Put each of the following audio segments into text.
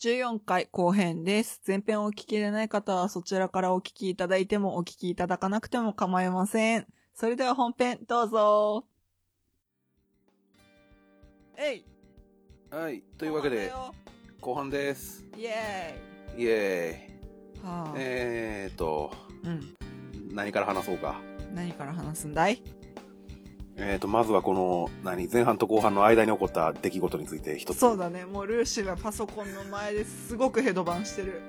14回後編です。前編をお聞きでない方はそちらからお聞きいただいてもお聞きいただかなくても構いません。それでは本編どうぞ。えいはい。というわけで、後半です。イエイエーイ。はあーイ。えーと、うん。何から話そうか。何から話すんだい？えーと、まずはこの、何、前半と後半の間に起こった出来事について一つ。そうだね。もうルーシーがパソコンの前ですごくヘドバンしてる。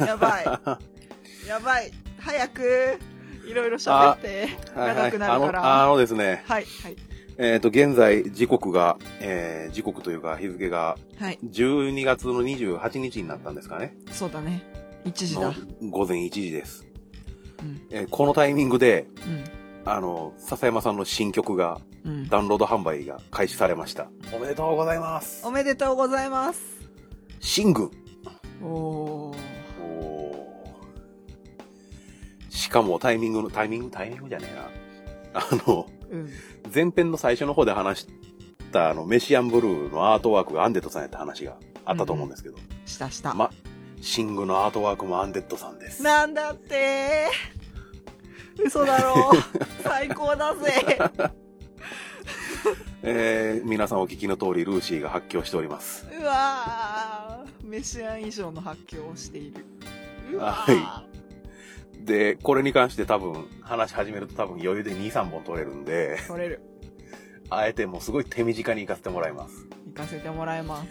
やばい。やばい。早く、いろいろ喋って。はい長くなるからはい、あの、あのですね、はい、はい。えーと、現在、時刻が、えー、時刻というか日付がはい。12月の28日になったんですかね。そうだね。1時だ。の午前1時です。うん。えーこのタイミングで、うん。あの、笹山さんの新曲が、うん。ダウンロード販売が開始されました。おめでとうございますお。めでとうございます。シング。おー。おーしかもタイミングの、タイミング、タイミングじゃねえな。あの、うん。前編の最初の方で話した、あの、メシアンブルーのアートワークがアンデッドさんやった話があったと思うんですけど、したした。ま、シングのアートワークもアンデッドさんです。なんだって嘘だろ 最高だぜ えー、皆さんお聞きの通り、ルーシーが発狂しております。うわーメシアン以上の発狂をしている。うわーはで、これに関して多分、話し始めると多分余裕で2、3本取れるんで、取れる。あえてもうすごい手短に行かせてもらいます。行かせてもらいます。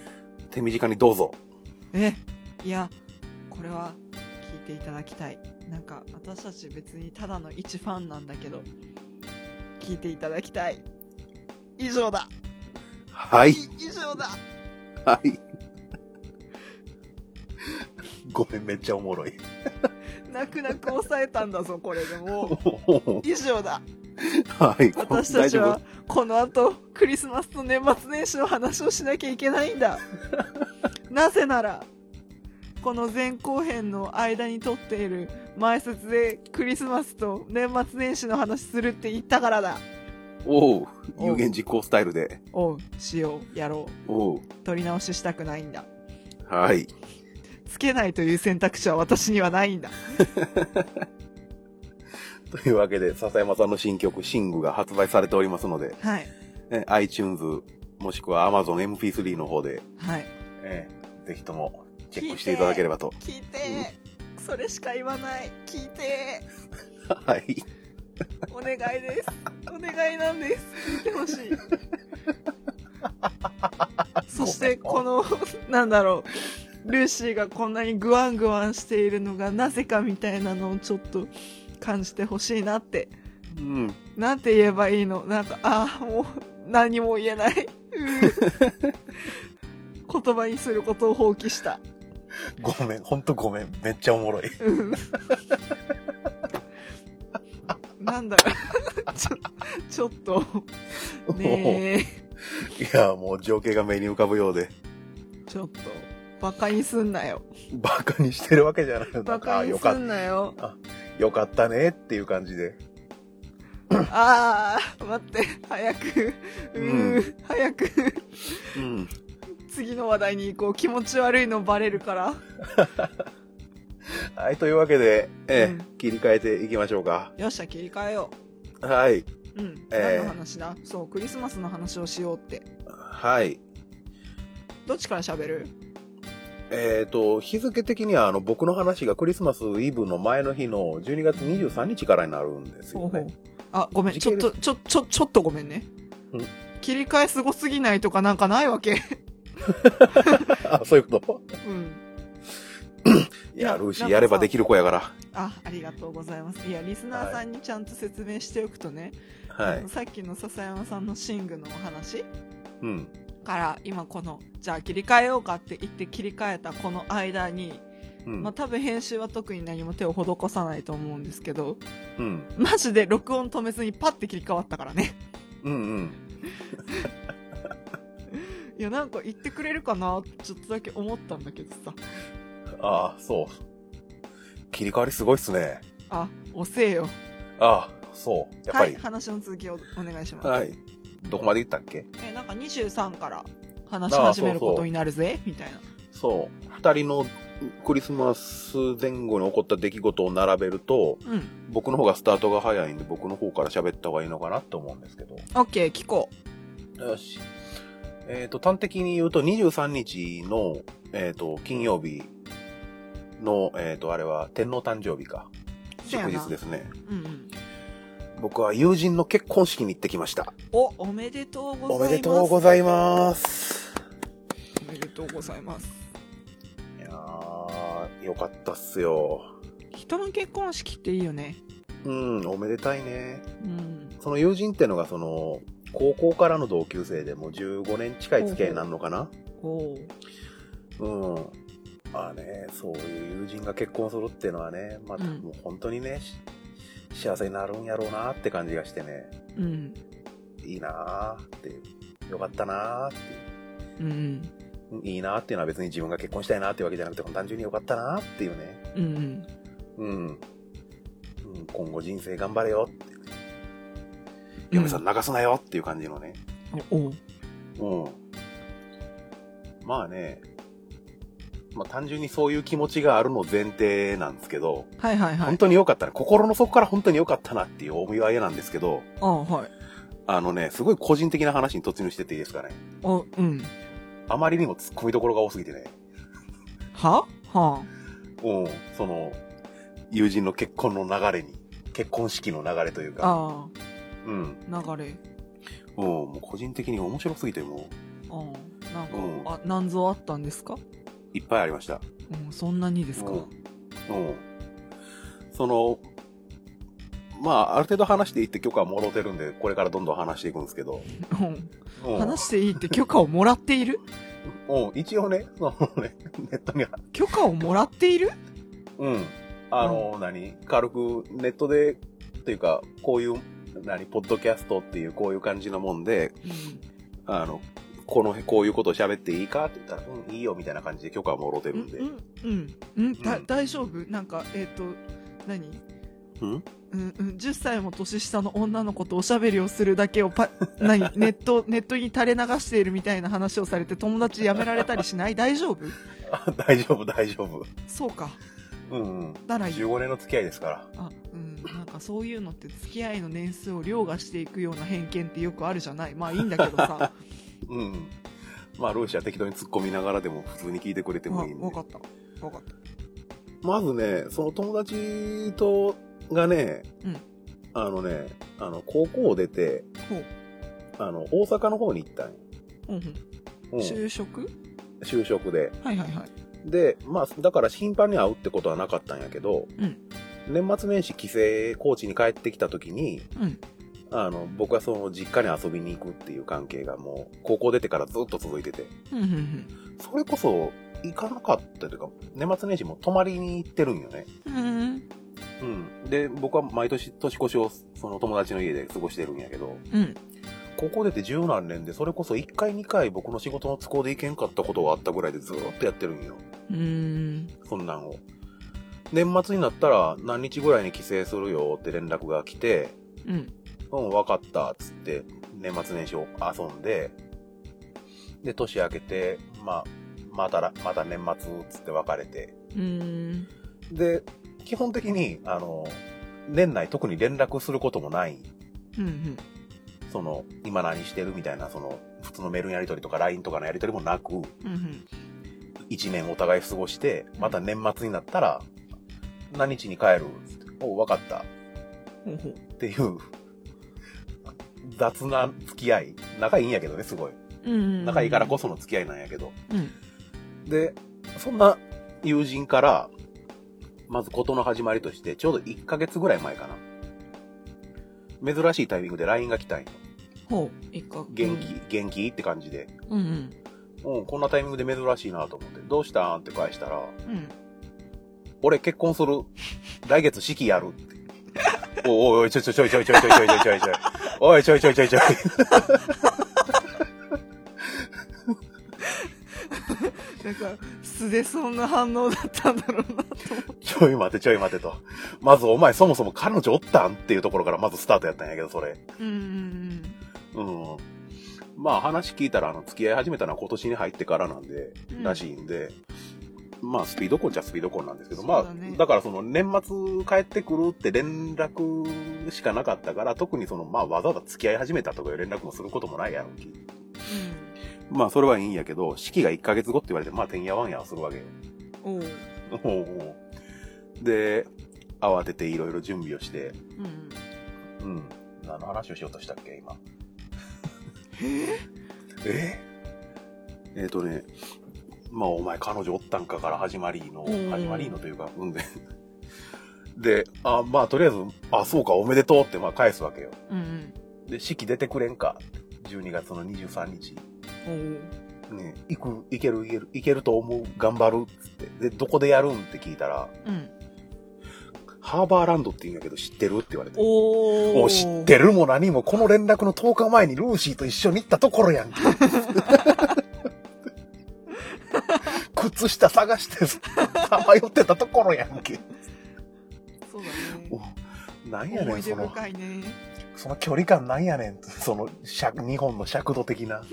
手短にどうぞ。え、いや、これは聞いていただきたい。なんか、私たち別にただの一ファンなんだけど、聞いていただきたい。以上だ。はい。以上だ。はい。ごめん、めっちゃおもろい。泣く泣く抑えたんだぞ、これでも。以上だ。はい。私たちは、この後、クリスマスと年末年始の話をしなきゃいけないんだ。なぜなら、この前後編の間に撮っている前説でクリスマスと年末年始の話するって言ったからだ。おう。有言実行スタイルで。おう、しよう、やろう。おう。撮り直ししたくないんだ。はい。つけないという選択肢は私にはないんだ。というわけで、笹山さんの新曲、シングが発売されておりますので、はい。え iTunes、もしくは Amazon MP3 の方で、はい。えーぜひともチェックしていただければと。聞いて、それしか言わない。聞いて。はい。お願いです。お願いなんです。聞いてほしい。そして、この、なんだろう、ルーシーがこんなにグワングワンしているのがなぜかみたいなのをちょっと感じてほしいなって。うん。なんて言えばいいの？なんか、ああ、もう何も言えない。うん 言葉にすることを放棄した。ごめん、ほんとごめん。めっちゃおもろい。うんなんだろう ちょ、ちょっと、ねえ。いや、もう情景が目に浮かぶようで、ちょっと、バカにすんなよ。バカにしてるわけじゃないのバあカにすよかっんなよ。よかったねっていう感じで。あー、待って、早く、うー、う早く、うん。次の話題に行こう。気持ち悪いのバレるから。はい、というわけで、えーうん切り替えていきましょうか。よっしゃ、切り替えよはい。う。うん。えー何の話だ？そう、クリスマスの話をしようって。はい。どっちから喋る？えっ、と、日付的には、あの、僕の話がクリスマスイブの前の日の12月23日からになるんですよね。あ、ごめん、ちょっと、ちょ、ちょ、ちょっとごめんねうん。切り替えすごすぎないとかなんかないわけ？あ、そういうこと？うん。いや、いやルーシーやればできる子やから。あ、ありがとうございます。いや、リスナーさんにちゃんと説明しておくとね、はいあの。さっきの笹山さんのシングのお話うん。から、今この、じゃあ切り替えようかって言って切り替えたこの間に、うん。まあ多分編集は特に何も手を施さないと思うんですけど、うん。マジで録音止めずにパッて切り替わったからね。うんうん。いや、なんか言ってくれるかなってちょっとだけ思ったんだけどさ。ああ、そう。切り替わりすごいっすね。あ、遅えよ。ああ、そう。やっぱはい、り。話の続きをお願いします。はい。どこまで行ったっけ？え、なんか23から話し始めることになるぜ、みたいな。そう。二人のクリスマス前後に起こった出来事を並べると、うん。僕の方がスタートが早いんで、僕の方から喋った方がいいのかなと思うんですけど。オッケー、聞こよし。えっ、と、端的に言うと、23日の、えっ、と、金曜日の、えっ、と、あれは天皇誕生日か。祝日ですね。うんうん。僕は友人の結婚式に行ってきました。お、おめでとうございます。おめでとうございます。おめでとうございます。いやー、よかったっすよ。人の結婚式っていいよね。うん、おめでたいね。うん。その友人ってのが、その、高校からの同級生でもう15年近い付き合いになるのかな？おううん。まあね、そういう友人が結婚するっていうのはね、またうんもう本当にね、し幸せになるんやろうなって感じがしてね、うん。いいなーってよかったなーっていう。うん。いいなっていうのは別に自分が結婚したいなっていうわけじゃなくて、単純に良かったなっていうね。うん。うん。うん、今後人生頑張れよって。嫁さん流すなよっていう感じのね。おおう。うん。まあね、まあ単純にそういう気持ちがあるの前提なんですけど、はいはいはい。本当に良かったな。心の底から本当に良かったなっていうお見舞いなんですけど、あはい。あのね、すごい個人的な話に突入してっていいですかね。お、うん。あまりにも突っ込みどころが多すぎてね。は？はうん。その、友人の結婚の流れに、結婚式の流れというか、あうん。あ、流れ。うん、もう個人的に面白すぎて、もああ、なんか、うんあ、何ぞあったんですか？う、いっぱいありました。うん、そんなにですか？うん。うん。その、まあ、ある程度話していって許可はもろてるんで、これからどんどん話していくんですけど。うんうん。話していいって許可をもらっている？うん、一応ね、そのね、ネットには、許可をもらっている？うん。あの、何？軽くネットで、というか、こういう、何ポッドキャストっていうこういう感じのもんで、うん。あの、この、こういうことを喋っていいかって言ったら、うん、いいよみたいな感じで許可はもろてうん、るんで。うん、うん、うん、だうん大丈夫？なんか、えっ、と、何？うんうん、うん、10歳も年下の女の子とおしゃべりをするだけをパ、何？ネット、ネットに垂れ流しているみたいな話をされて友達辞められたりしない？大丈夫？あ 大丈夫、大丈夫。そうか。うんうん。ならいい。15年の付き合いですから。あ、うん、なんかそういうのって付き合いの年数を凌駕していくような偏見ってよくあるじゃない？まあいいんだけどさ。う んうん。まあ、ルーシは適当に突っ込みながらでも普通に聞いてくれてもわいいんで。わかった。わかった。まずね、その友達と、がね、うんあのね、あの、高校を出て。あの、大阪の方に行ったんようんうん。うん。就職？就職で。はいはいはい。で、まあ、だから頻繁に会うってことはなかったんやけど、うん年末年始帰省、高知に帰ってきた時に、うん。あの、僕はその実家に遊びに行くっていう関係がもう、高校出てからずっと続いてて、うんうんうん。それこそ、行かなかったというか、年末年始も泊まりに行ってるんよね。うん。うん。で、僕は毎年年越しをその友達の家で過ごしてるんやけど、うん。高校出て十何年で、それこそ1回2回僕の仕事の都合で行けんかったことがあったぐらいでずーっとやってるんよ。うーん。そんなんを。年末になったら何日ぐらいに帰省するよって連絡が来て、うん。うん、わかった、つって、年末年始を遊んで、で、年明けて、まあ、またら、また年末、つって別れて、うーん。で、基本的に、あの、年内特に連絡することもない。うんうん。その、今何してるみたいな、その、普通のメールのやり取りとか LINE とかのやり取りもなく、うんうん。一年お互い過ごして、また年末になったら、何日に帰る？つっておう、わかった。っていう、雑な付き合い。仲いいんやけどね、すごい。うんうん。仲いいからこその付き合いなんやけど。うん。で、そんな友人から、まず事の始まりとして、ちょうど1ヶ月ぐらい前かな。珍しいタイミングで LINE が来たんよ。ほう。一か。元気、元気って感じで。うんうん。うん、こんなタイミングで珍しいなと思って、どうしたん？って返したら、うん。俺結婚する。来月式やる。おいおい、ちょいちょいちょいちょいちょいちょいちょいちょいちょいちょい。おい、ちょいちょいちょいちょい。なんか、素でそんな反応だったんだろうなと思って。ちょい待てちょい待てと。まずお前そもそも彼女おったんっていうところからまずスタートやったんやけど、それ。うんうんうん。まあ話聞いたら、あの、付き合い始めたのは今年に入ってからなんで、うんらしいんで、まあスピード婚っちゃスピード婚なんですけど、まあだからその年末帰ってくるって連絡しかなかったから、特にその、まあわざわざ付き合い始めたとかいう連絡もすることもないやろうき。まあそれはいいんやけど、式が1ヶ月後って言われて、まあてんやわんやはするわけよ。うん。おう。おうで、慌てていろいろ準備をして、うん。うん。何の話をしようとしたっけ、今。え？えーとね、まあ、お前彼女おったんかから始まりの、うん始まりのというか、うんで。で、あ、まあ、とりあえず、あ、そうか、おめでとうって、まあ、返すわけよ。うんうん。で、式出てくれんか。12月の23日。ね、行く、行ける、行ける、行けると思う、頑張る、つって。で、どこでやるんって聞いたら、うん。ハーバーランドって言うんやけど、知ってるって言われて。おもう知ってるも何も、この連絡の10日前にルーシーと一緒に行ったところやんけ。靴下探してさまよってたところやんけ。そうおだね。なんやねん、その、深いね。その距離感なんやねん。その、尺、日本の尺度的な。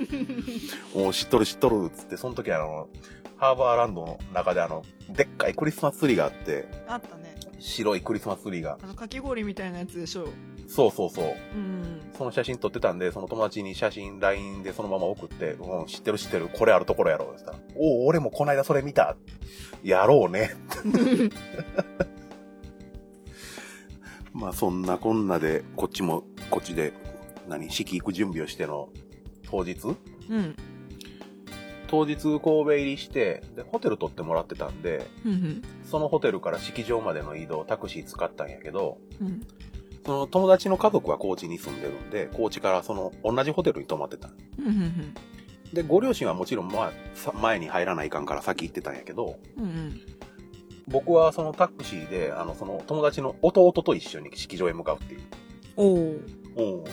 お知っとる知っとる、つって、その時あの、ハーバーランドの中であの、でっかいクリスマスツリーがあって、あったね。白いクリスマスツリーが。あの、かき氷みたいなやつでしょ。そうそうそう。うん。その写真撮ってたんで、その友達に写真 LINE でそのまま送って、うん、知ってる知ってる、これあるところやろ、って言ったら、おお、俺もこないだそれ見た。やろうね。まあそんなこんなで、こっちも、こっちで、何、式行く準備をしての、当日？うん。当日神戸入りして、で、ホテル取ってもらってたんで、うん。そのホテルから式場までの移動、タクシー使ったんやけど、うん。その友達の家族は高知に住んでるんで、高知からその同じホテルに泊まってた。で、ご両親はもちろん、まあ、さ前に入らないかんから先行ってたんやけど、うん。僕はそのタクシーで、あの、その友達の弟と一緒に式場へ向かうっていう。おう。うん。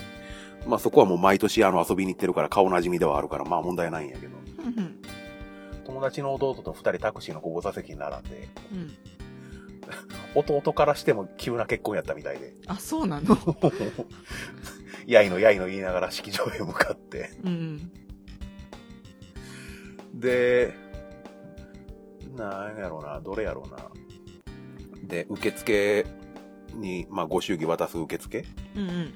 まあそこはもう毎年あの遊びに行ってるから顔なじみではあるから、まあ問題ないんやけど、うん。友達の弟と二人タクシーの後部座席に並んで、うん。弟からしても急な結婚やったみたいで、あ、そうなの？やいのやいの言いながら式場へ向かって、うん。で、なんやろうな、どれやろうな。で、受付に、まあ、ご祝儀渡す受付？うん。うん。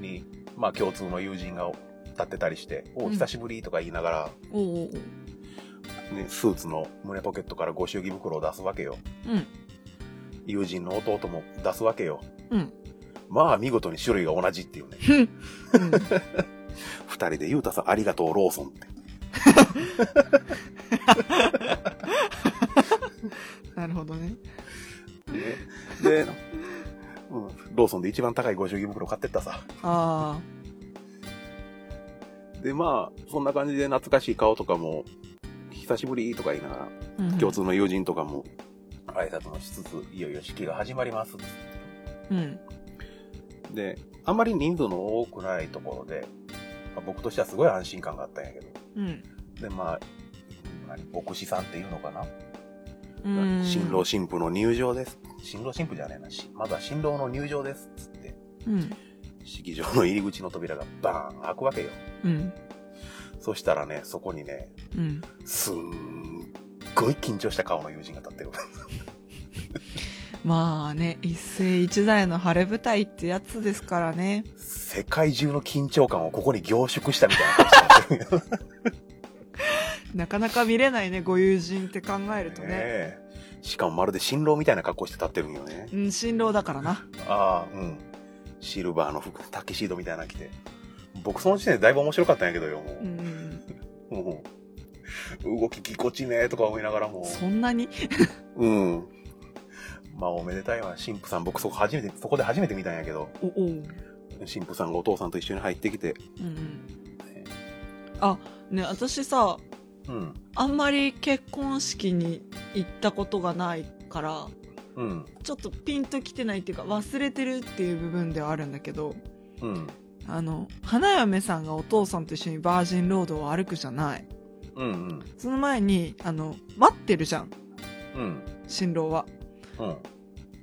に、まあ、共通の友人が立ってたりして、おうん久しぶりとか言いながおうおうおう。ら、ね、スーツの胸ポケットからご祝儀袋を出すわけよ。うん。友人の弟も出すわけよ。うん。まあ、見事に種類が同じっていうね。うん。二人で、ゆうたさんありがとう、ローソンって。なるほどね。ねで、うん、ローソンで一番高いご祝儀袋買ってったさ。あで、まあ、そんな感じで懐かしい顔とかも、久しぶりとか言いながら、あ。うん共通の友人とかも、挨拶もしつつ、いよいよ式が始まります。うん。で、あんまり人数の多くないところで、まあ僕としてはすごい安心感があったんやけど、うん。で、まあ、何牧師さんっていうのかな、うん。新郎新婦の入場です。新郎新婦じゃねえなし、まずは新郎の入場です。つって、うん。式場の入り口の扉がバーン開くわけよ。うん。そしたらね、そこにね、うん。すんごい緊張した顔の友人が立ってる。まあね、一世一代の晴れ舞台ってやつですからね。世界中の緊張感をここに凝縮したみたいな感じになかなか見れないね、ご友人って考えるとね。ねえしかもまるで新郎みたいな格好して立ってるんよね。うん、新郎だからな。ああ、うん。シルバーの服、タキシードみたいなの着て。僕その時点でだいぶ面白かったんやけどよ、もうんうんう。もう動きぎこちねえとか思いながらもうん。そんなに？うん。まあおめでたいわ。神父さん、僕そこ初めて、そこで初めて見たんやけど、お、おう。神父さんがお父さんと一緒に入ってきて、うんうん。あ、ね、私さ、うん。あんまり結婚式に行ったことがないから、うん。ちょっとピンときてないっていうか忘れてるっていう部分ではあるんだけど、うん。あの、花嫁さんがお父さんと一緒にバージンロードを歩くじゃない。うん。うん。その前に、あの、待ってるじゃん、うん。新郎は。うん。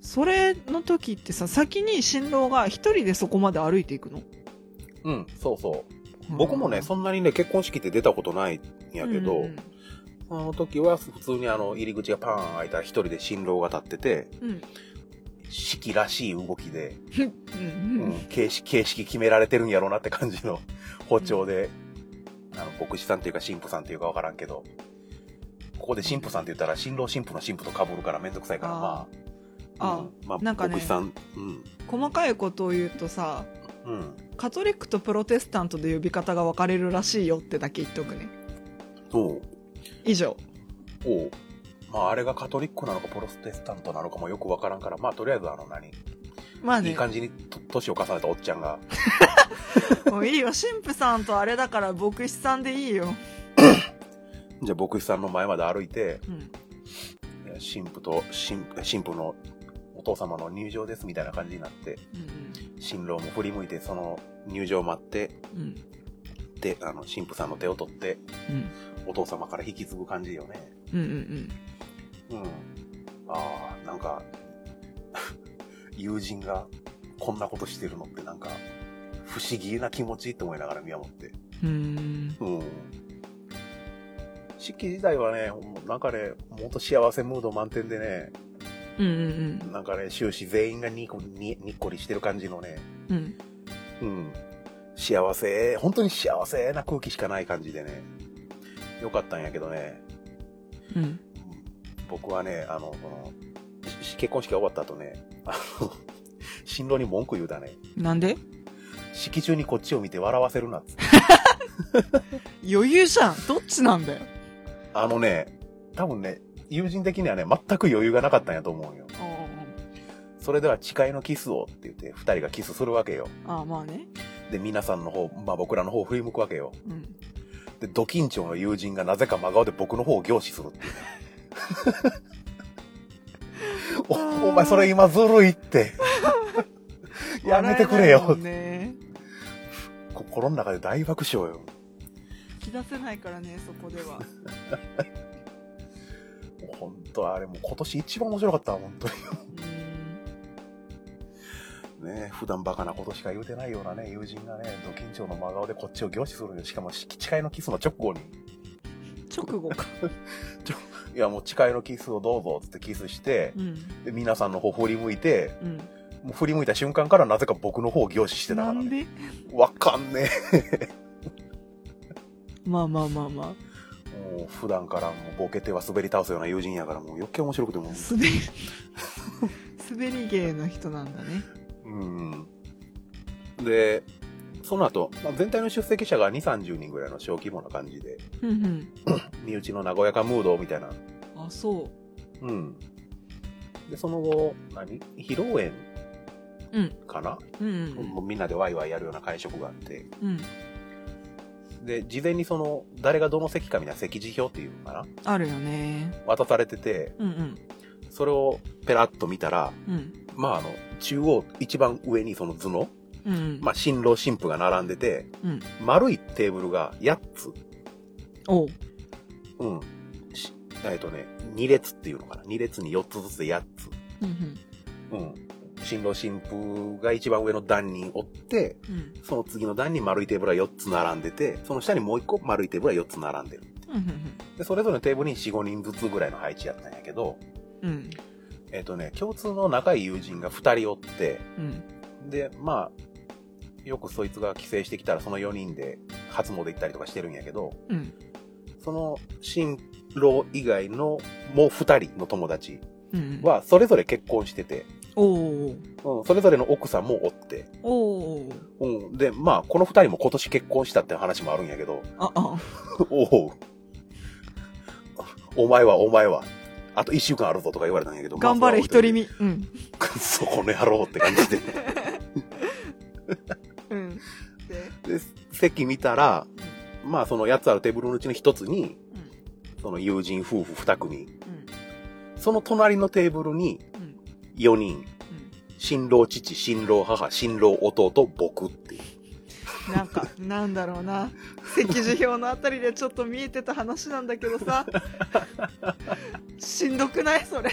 それの時ってさ、先に新郎が一人でそこまで歩いていくの？うん。そうそ僕もね、そんなにね、結婚式って出たことないんやけど、うんその時は普通にあの、入り口がパーン開いたら一人で新郎が立ってて、うん。式らしい動きで、うんうんうん、形式、形式決められてるんやろうなって感じの包丁で、あの、牧師さんっていうか神父さんっていうかわからんけど、ここで神父さんって言ったら新郎新婦の神父と被るからめんどくさいから、まあ、あうんまあ、なんかね牧師さん、うん、細かいことを言うとさうん。カトリックとプロテスタントで呼び方が分かれるらしいよってだけ言っとくね。おう。以上。おう。まあ、あれがカトリックなのかプロテスタントなのかもよくわからんから、まあ、とりあえずあの何、まあね。いい感じにと年を重ねたおっちゃんが、もういいよ。神父さんとあれだから牧師さんでいいよ、じゃあ牧師さんの前まで歩いて、うん、神父と神神父のお父様の入場ですみたいな感じになって、うん新郎も振り向いてその入場を待って、うんで、あの、神父さんの手を取って、うんお父様から引き継ぐ感じよね。うんうんうん。ああ、なんか、友人がこんなことしてるのってなんか、不思議な気持ちって思いながら見守って。うんうんうん。式自体はね、なんかね、もっと幸せムード満点でね、うんうんなんかね、終始全員がにこににっこりしてる感じのね、うん。うん。幸せ、本当に幸せな空気しかない感じでね、よかったんやけどね、うん。うん僕はね、あの、このし結婚式が終わった後ね、あの、新郎に文句言うだね。なんで？式中にこっちを見て笑わせるなっつって。余裕じゃん。どっちなんだよあのね、多分ね、友人的にはね、全く余裕がなかったんやと思うよ。それでは誓いのキスをって言って、二人がキスするわけよ。ああまあねで、皆さんの方、まあ僕らの方を振り向くわけよ。うんで、ド緊張の友人がなぜか真顔で僕の方を凝視するっていうね。お、お前それ今ずるいって。やめてくれよ。ね心の中で大爆笑よ。引き出せないからねそこでは。本当あれもう今年一番面白かったわ、本当に。うん。ね普段バカなことしか言うてないようなね、友人がね、ド緊張の真顔でこっちを凝視するよ。しかも、誓いのキスの直後に、直後か。いやもう誓いのキスをどうぞっつってキスして、うん。で皆さんの方振り向いて、うん。もう振り向いた瞬間からなぜか僕の方を凝視してたからね。なんで？わかんねまあまあまあまえ。もう普段からもうボケては滑り倒すような友人やからもう余計面白くてもう。あ滑り滑り芸の人なんだね。うん。で、その後、まあ、全体の出席者が2、30人ぐらいの小規模な感じで、うんうん。身内の和やかムードみたいな。あそう。うん。で、その後、何？披露宴うん。かな、うん。もうみんなでワイワイやるような会食があって、うんで、事前にその、誰がどの席かみたいな席次表っていうのかな？あるよね渡されてて、うんうんそれをペラッと見たら、うんまああの、中央、一番上にその図の、うんまあ新郎新婦が並んでて、うん丸いテーブルが8つ。おううん。しえっとね、2列っていうのかな？2列に4つずつで8つ。うんうん。新郎新婦が一番上の段におって、うん。その次の段に丸いテーブルが4つ並んでて、その下にもう1個丸いテーブルが4つ並んでる。うん。うんで、それぞれのテーブルに4、5人ずつぐらいの配置やったんやけど、うん。えっ、とね、共通の仲いい友人が2人おって、うん。で、まあ、よくそいつが帰省してきたらその4人で初詣行ったりとかしてるんやけど、うん。その新郎以外のもう2人の友達うん。はそれぞれ結婚してて、おううん、それぞれの奥さんもおって、おううん、で、まあ、この2人も今年結婚したって話もあるんやけど、ああ。おう。お前はお前は、あと1週間あるぞとか言われたんやけど、頑張れまあそは置いといて独り身。うん。く そこの野郎って感じで。うん。でで、席見たら、まあその8つあるテーブルのうちの1つに、うん。その友人夫婦2組、うん。その隣のテーブルにうん4人、新郎父、新郎母、新郎弟、僕っていう。うんなんかなんだろうな席次表のあたりでちょっと見えてた話なんだけどさしんどくないそれ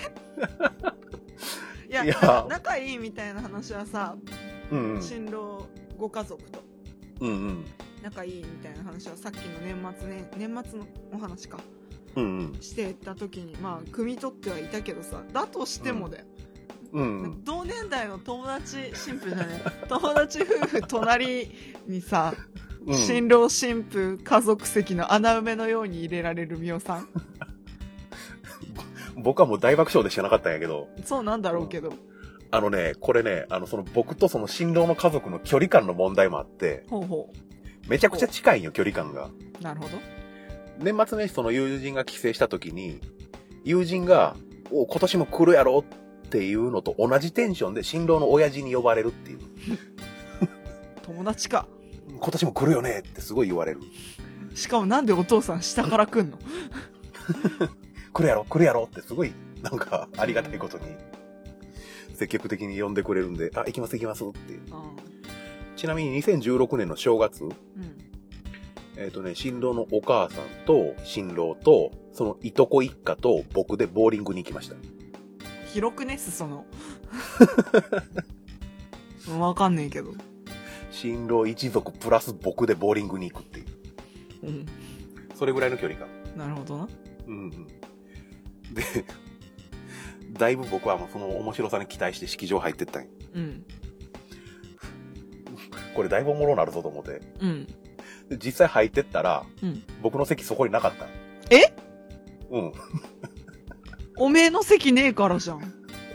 いやいや仲いいみたいな話はさうんうん。新郎ご家族とうんうん。仲いいみたいな話はさっきの年末ね年末のお話かうんうん。してた時にまあ汲み取ってはいたけどさだとしてもだよ、うんうん。同年代の友達新婦じゃね。え 友達夫婦隣にさ、うん。新郎新婦家族席の穴埋めのように入れられるみおさん。僕はもう大爆笑でしかなかったんやけど、そうなんだろうけど、あのね、これね、あの、その僕とその新郎の家族の距離感の問題もあって、ほうほめちゃくちゃ近いんよ、距離感が。うなるほど。年末年始その友人が帰省した時に、友人が、お今年も来るやろっていうのと同じテンションで新郎の親父に呼ばれるっていう。友達か今年も来るよねってすごい言われる。しかもなんでお父さん下から来んの？来るやろ来るやろってすごい、なんか、ありがたいことに、積極的に呼んでくれるんで、あ、行きます行きますっていう。あちなみに2016年の正月、うんえっ、とね、新郎のお母さんと、新郎と、そのいとこ一家と僕でボーリングに行きました。広くね裾野うんわかんねえけど新郎一族プラス僕でボーリングに行くっていう。うんそれぐらいの距離感。なるほどなうんうん。で、だいぶ僕はもうその面白さに期待して式場入ってったんようんこれだいぶおもろなるぞと思って。うんで実際入ってったら、うん僕の席そこになかった。え？うん。おめえの席ねえからじゃん。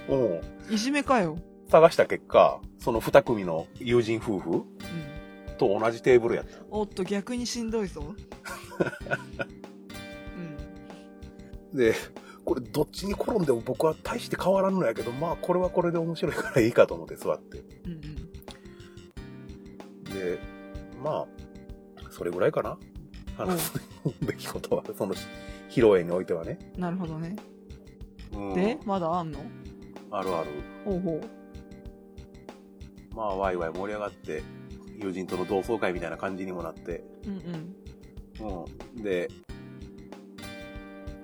うん。いじめかよ。探した結果、その二組の友人夫婦うん。と同じテーブルやった。おっと逆にしんどいぞ。うん。で、これどっちに転んでも僕は大して変わらんのやけど、まあこれはこれで面白いからいいかと思って座って。うんうん。で、まあ、それぐらいかな。話すべきことは、その披露宴においてはね。なるほどねうん。でまだあんの？あるある。ほうほまあ、ワイワイ盛り上がって、友人との同窓会みたいな感じにもなって、ううんうん。うん。で、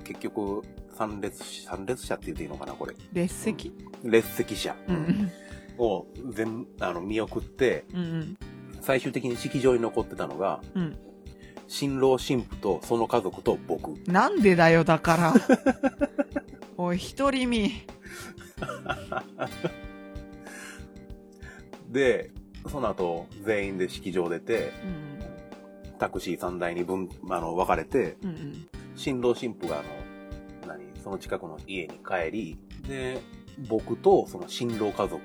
結局、参列し、参列者って言っていいのかな、これ。列席？列席者。うん。うん。を全、あの、見送って、うんうん。最終的に式場に残ってたのが、うん新郎新婦とその家族と僕。なんでだよだから。おい一人身 で、その後、全員で式場出て、うん。タクシー3台に分、あの、分かれて、うんうん。新郎新婦があの、何、その近くの家に帰り、で、僕とその新郎家族、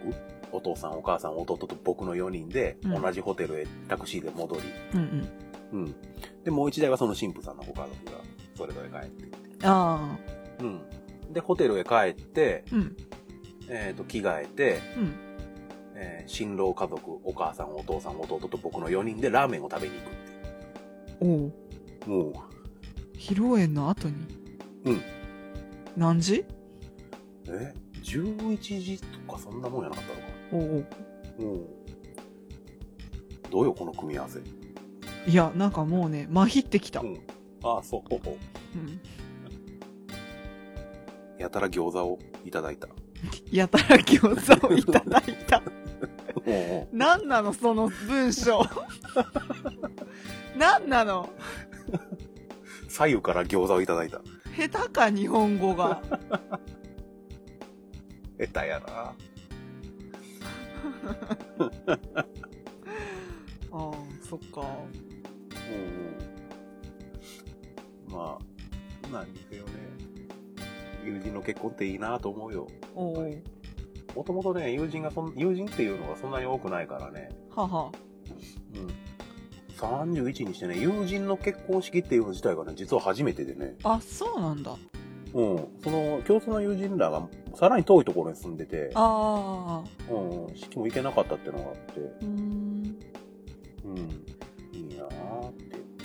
お父さん、お母さん、弟と僕の4人で、うん。同じホテルへタクシーで戻り、うんうんうん。で、もう一台はその新婦さんのご家族が、それぞれ帰って。ああうん。で、ホテルへ帰って、うんえっ、と、着替えて、うんえー新郎家族、お母さん、お父さん、弟と僕の4人でラーメンを食べに行くっておういう。もう、披露宴の後に？うん。何時？え ?11 時とかそんなもんやなかったのかおうおうなうん。どうよ、この組み合わせ。いやなんかもうねまひってきた、うん。ああ、そう。うん、やたら餃子をいただいた。やたら餃子をいただいた も何なのその文章 何なの？う、左右から餃子をいただいた。下手か日本語が下手やな。ああそっかうん。まあ、何にせよね。友人の結婚っていいなと思うよ。もともとね、友人がそん、友人っていうのがそんなに多くないからね。ははうん。31にしてね、友人の結婚式っていうの自体がね、実は初めてでね。あそうなんだうん。その、共通の友人らがさらに遠いところに住んでて、ああうん、式も行けなかったっていうのがあって、うーん。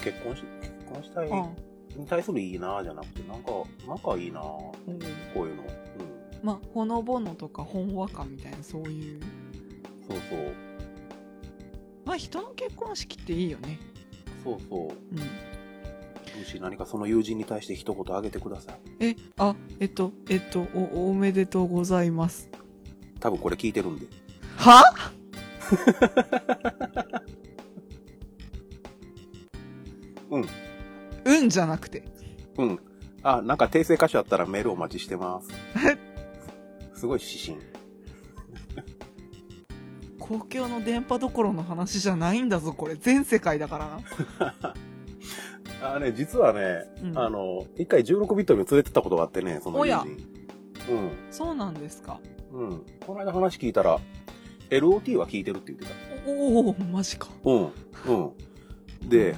結婚し、結婚したいあに対するいいなぁじゃなくて、なんか、なんかいいなこういうの。うん。まあほのぼのとかほんわかみたいなそういうそうそう。まあ人の結婚式っていいよねそうそう。うんもし何かその友人に対して一言あげてください。えあえっとえっとおおめでとうございます多分これ聞いてるんで。は？うん。うんじゃなくて。うん。あ、なんか訂正箇所あったらメールお待ちしてます。すごい指針。公共の電波どころの話じゃないんだぞ、これ。全世界だからな。あね、実はね、うんあの、一回16ビットに連れてったことがあってね、その友おや人。そうなんですか。うん。うん。この間話聞いたら、LOT は聞いてるって言っておおマジか。た。うん。うん。で、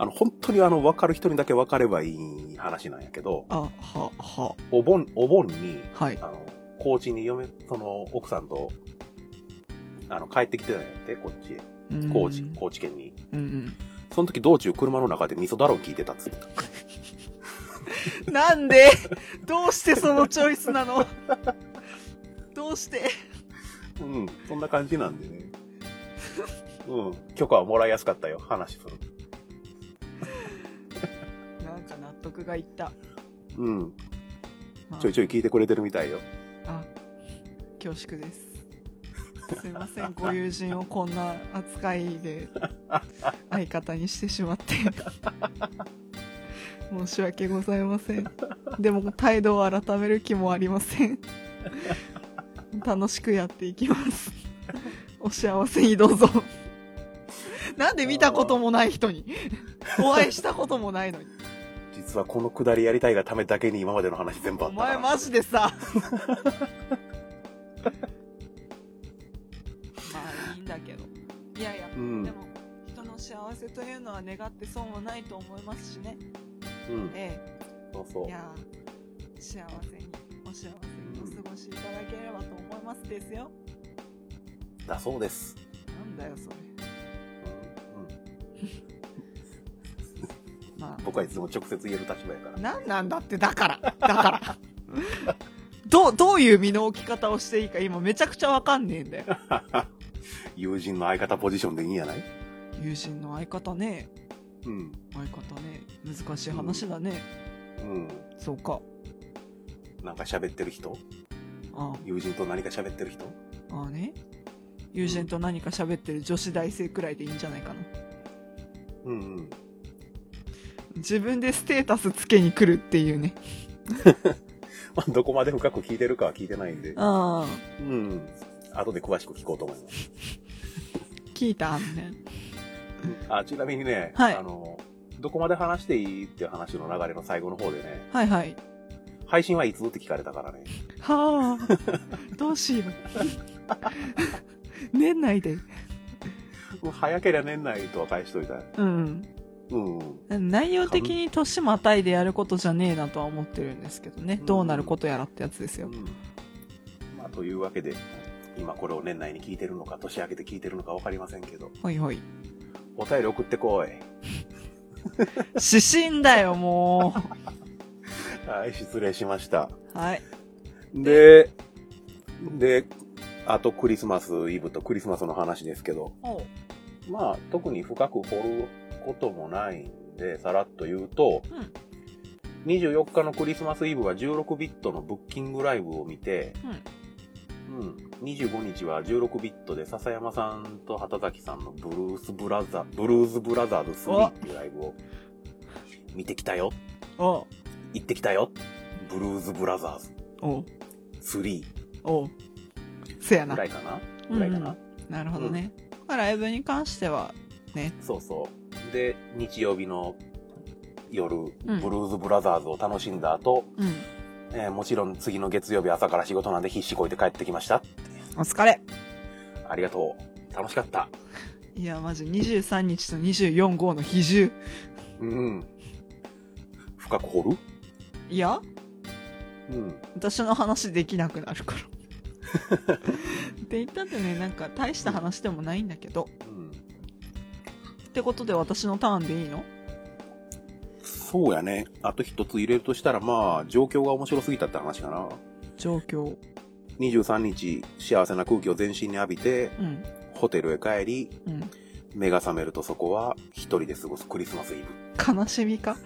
あの、本当にあの、分かる人にだけ分かればいい話なんやけど、あ、は、は、お盆、お盆に、はい。あの、高知に嫁、その、奥さんと、あの、帰ってきてたんやって、こっちへ。うん高知、高知県に。うんその時道中車の中で味噌だろ聞いてたっつってた。うん。なんで？どうしてそのチョイスなの？どうして？うん、そんな感じなんでね。うん、許可はもらいやすかったよ、話する。なんか納得がいった。うん、まあちょいちょい聞いてくれてるみたいよ。あ、恐縮です。すいません、ご友人をこんな扱いで相方にしてしまって。申し訳ございません。でも態度を改める気もありません。楽しくやっていきます。お幸せにどうぞ。なんで見たこともない人にお会いしたこともないのに。実はこのくだりやりたいがためだけに今までの話全部あおったから。前マジでさ。まあいいんだけど。いやいや、うんでも人の幸せというのは願って損はないと思いますしね。うん、えそうそうえ。い。や幸せに、お幸せにお過ごしいただければと思いますですよ。だそうです。なんだよ、それ。うん僕はいつも直接言える立場やかあ、なんなんだって、だから。だから。どう、どういう身の置き方をしていいか今めちゃくちゃわかんねえんだよ。ら。友人の相方ポジションでいいんやない？友人の相方ね。うん。相方ね難しい話だね、うん。そうかなんか喋ってる人？あ友人と何か喋ってる人？あああね友人と何か喋ってる女子大生くらいでいいんじゃないかなうんうん。自分でステータスつけに来るっていうね まあ、どこまで深く聞いてるかは聞いてないんで。ああうん。後で詳しく聞こうと思います。聞いたあんねあ、ちなみにね、はいあの、どこまで話していいっていう話の流れの最後の方でね、はいはい配信はいつって聞かれたからね。はあどうしよう 年内でもう早ければ年内とは返しといた。うんうん。内容的に年またいでやることじゃねえなとは思ってるんですけどね、うん。どうなることやらってやつですよ、うん。まあ、というわけで、今これを年内に聞いてるのか、年明けて聞いてるのかわかりませんけど、ほいほい。お便り送ってこい。指針だよも はい、失礼しました。うはい。で、で、あとクリスマスイブとクリスマスの話ですけど、まあ、特に深く掘ることもないんで、さらっと言うと、うん。24日のクリスマスイブは16ビットのブッキングライブを見て、うん、25日は16ビットで笹山さんと畑崎さんのブルースブラザー、ブルーズブラザーズ3っていうライブを見てきたよ。行ってきたよ。ブルーズブラザーズ。お。う3お。うせやな。ぐらいかな。ぐらいかな、なるほどね、まあライブに関してはね。そうそう。で、日曜日の夜、んブルーズブラザーズを楽しんだ後、うんえーもちろん次の月曜日朝から仕事なんで必死こいて帰ってきました。お疲れありがとう。楽しかった。いやマジ23日と24号の比重うん。深く掘る？いやうん。私の話できなくなるからって言ったってねなんか大した話でもないんだけどうん。ってことで私のターンでいいの？そうやね。あと一つ入れるとしたら、まあ、状況が面白すぎたって話かな。状況23日、幸せな空気を全身に浴びて、うんホテルへ帰り、うん目が覚めるとそこは一人で過ごすクリスマスイブ。悲しみか？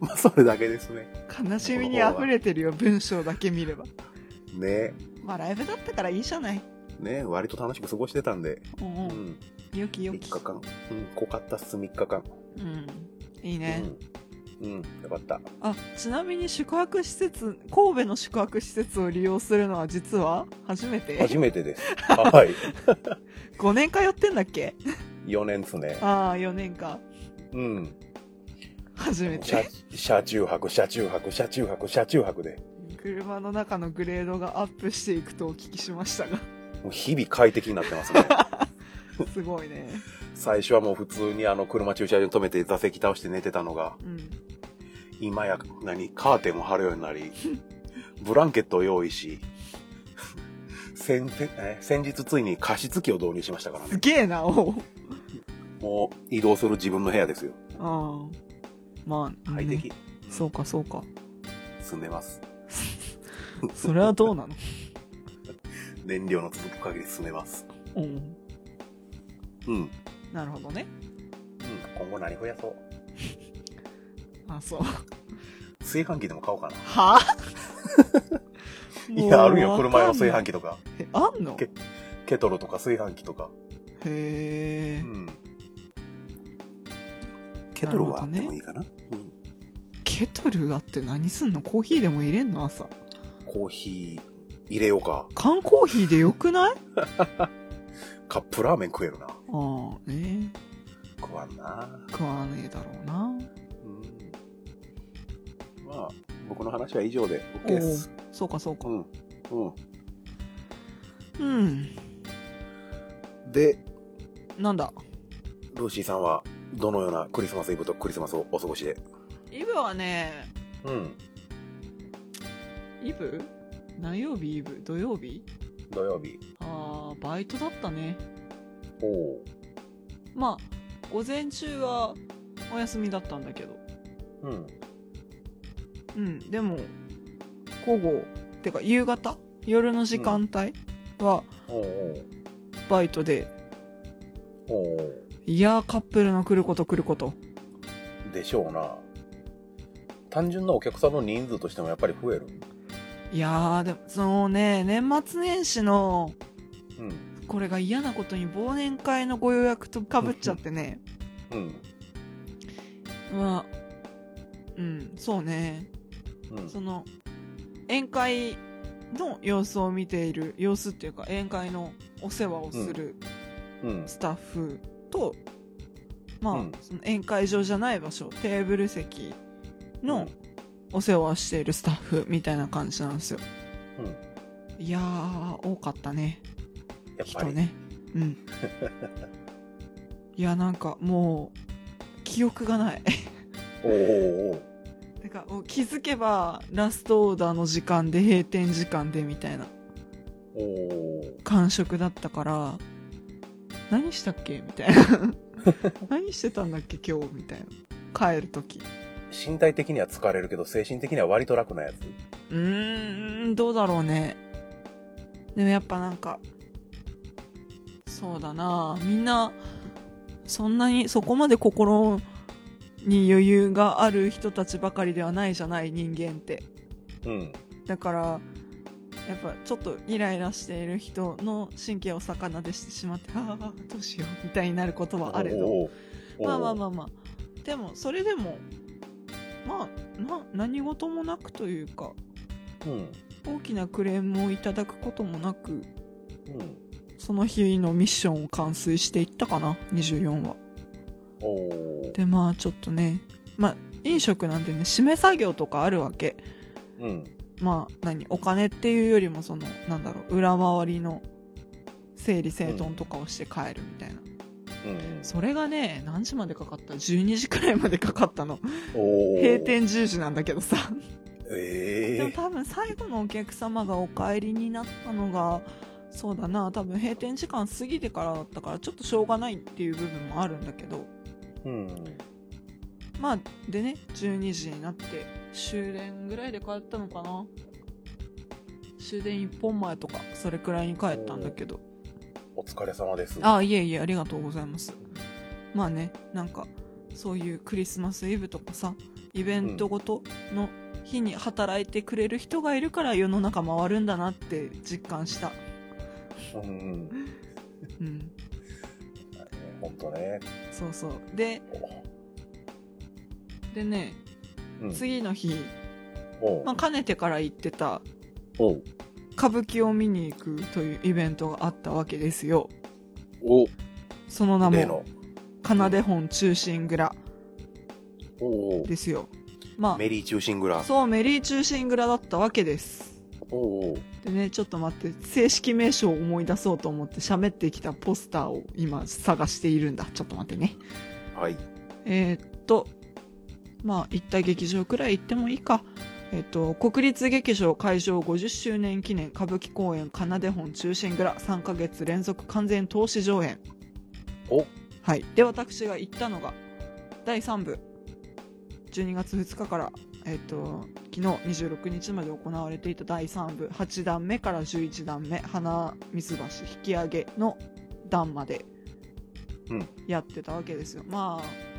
まあ、それだけですね。悲しみに溢れてるよ文章だけ見ればねまあライブだったからいいじゃないね割と楽しく過ごしてたんで。うんううんん。よきよ3き日。間。うん、濃かったっす、3日間。うん。いいね。うん。うん、よかった。あ、ちなみに宿泊施設、神戸の宿泊施設を利用するのは実は初めて？初めてです。はい。?5 年通ってんだっけ？4年っすね。ああ、4年か。うん。初め車て。、車中泊、車中泊、車中泊、車中泊で。車の中のグレードがアップしていくとお聞きしましたが。もう日々快適になってますね。すごいね。最初はもう普通にあの車駐車場に止めて座席倒して寝てたのが、うん。今や、何、カーテンを張るようになり、ブランケットを用意し、先先日ついに加湿器を導入しましたからね。すげえな、おう。もう移動する自分の部屋ですよ。ああ。まあ、快適。ねそうか、そうか。住んでます。それはどうなの？燃料の続く限り住めます。うん。うん。うん。なるほどね。今後何増やそう。あ、そう。炊飯器でも買おうかな。は いや、あるよ。車用炊飯器とか、え、あんの？けケトルとか炊飯器とか。へえう。ん。ケトルはあってもいいかな？うん。ケトルがあって何すんの？コーヒーでも入れんの？朝。コーヒー入れようか。缶コーヒーでよくない？カップラーメン食えるな。ああ、ね食わんな。食わねえだろうな。うん。まあ、僕の話は以上で OK です。そうかそうかう。ん。うん。うん。で、なんだ？ルーシーさんはどのようなクリスマスイブとクリスマスをお過ごしで？イブはね、うん。イブ？何曜日？イブ？土曜日？土曜日。ああ、バイトだったね。おお。まあ、午前中はお休みだったんだけど。うん。うん、でも、午後、てか夕方？夜の時間帯？はおお。バイトで、おお。いやーカップルの来ること来ること。でしょうな。単純なお客さんの人数としてもやっぱり増える。いやー、でも、そのね、年末年始の、うん。これが嫌なことに忘年会のご予約と被っちゃってね。うん。まあ、うん、そうね。うん。その、宴会の様子を見ている、様子っていうか、宴会のお世話をするうん。スタッフと、まあ、うんその宴会場じゃない場所、テーブル席のうんお世話をしているスタッフみたいな感じなんですよ。うん。いやー、多かったね。人ね。うん。いや、なんかもう、記憶がない。おおおてか、気づけば、ラストオーダーの時間で閉店時間でみたいなおお感触だったから、何したっけ？みたいな。何してたんだっけ？今日？みたいな。帰るとき。身体的には疲れるけど、精神的には割と楽なやつ。うーん、どうだろうね。でもやっぱなんか、そうだなみんな、そんなに、そこまで心に余裕がある人たちばかりではないじゃない、人間って。うん。だから、やっぱちょっとイライラしている人の神経を逆なでしてしまって、ああ、どうしよう、みたいになることはあれど。まあまあまあまあ。でも、それでも、まあ、な、何事もなくというか、うん。大きなクレームをいただくこともなく、うん。その日のミッションを完遂していったかな、24は。おお。で、まあちょっとね、まあ飲食なんでね、締め作業とかあるわけ。うん。まあ何、お金っていうよりもその、なんだろう、裏回りの整理整頓とかをして帰るみたいな。うん。それがね、何時までかかった ?12 時くらいまでかかったの。閉。店10時なんだけどさ。ええでも多分最後のお客様がお帰りになったのが、そうだな、多分閉店時間過ぎてからだったから、ちょっとしょうがないっていう部分もあるんだけど、うん。まあ、でね、12時になって、終電ぐらいで帰ったのかな？終電1本前とか、それくらいに帰ったんだけど。お疲れ様です。あ、いえいえ、ありがとうございます。まあね、なんか、そういうクリスマスイブとかさ、イベントごとの日に働いてくれる人がいるから世の中回るんだなって実感した。うんうん。うん。ほんとね。そうそう。で、でね、うん。次の日、まあ、かねてから言ってた歌舞伎を見に行くというイベントがあったわけですよ。おその名も、例の。奏で本中心蔵ですよ。まメリー中心蔵あ、。そう、メリー中心蔵だったわけです。おうおうでね、ちょっと待って、正式名称を思い出そうと思って喋ってきたポスターを今探しているんだ。ちょっと待ってね。はい。えーっと、まあ、行った劇場くらい行ってもいいか。えーっと、国立劇場会場50周年記念歌舞伎公演奏で本中心蔵3ヶ月連続完全投資上演。おはい。で、私が行ったのが、第3部、12月2日から、えっ、と、昨日26日まで行われていた第3部、8段目から11段目、花水橋引き上げの段までうん、やってたわけですよ。まあ、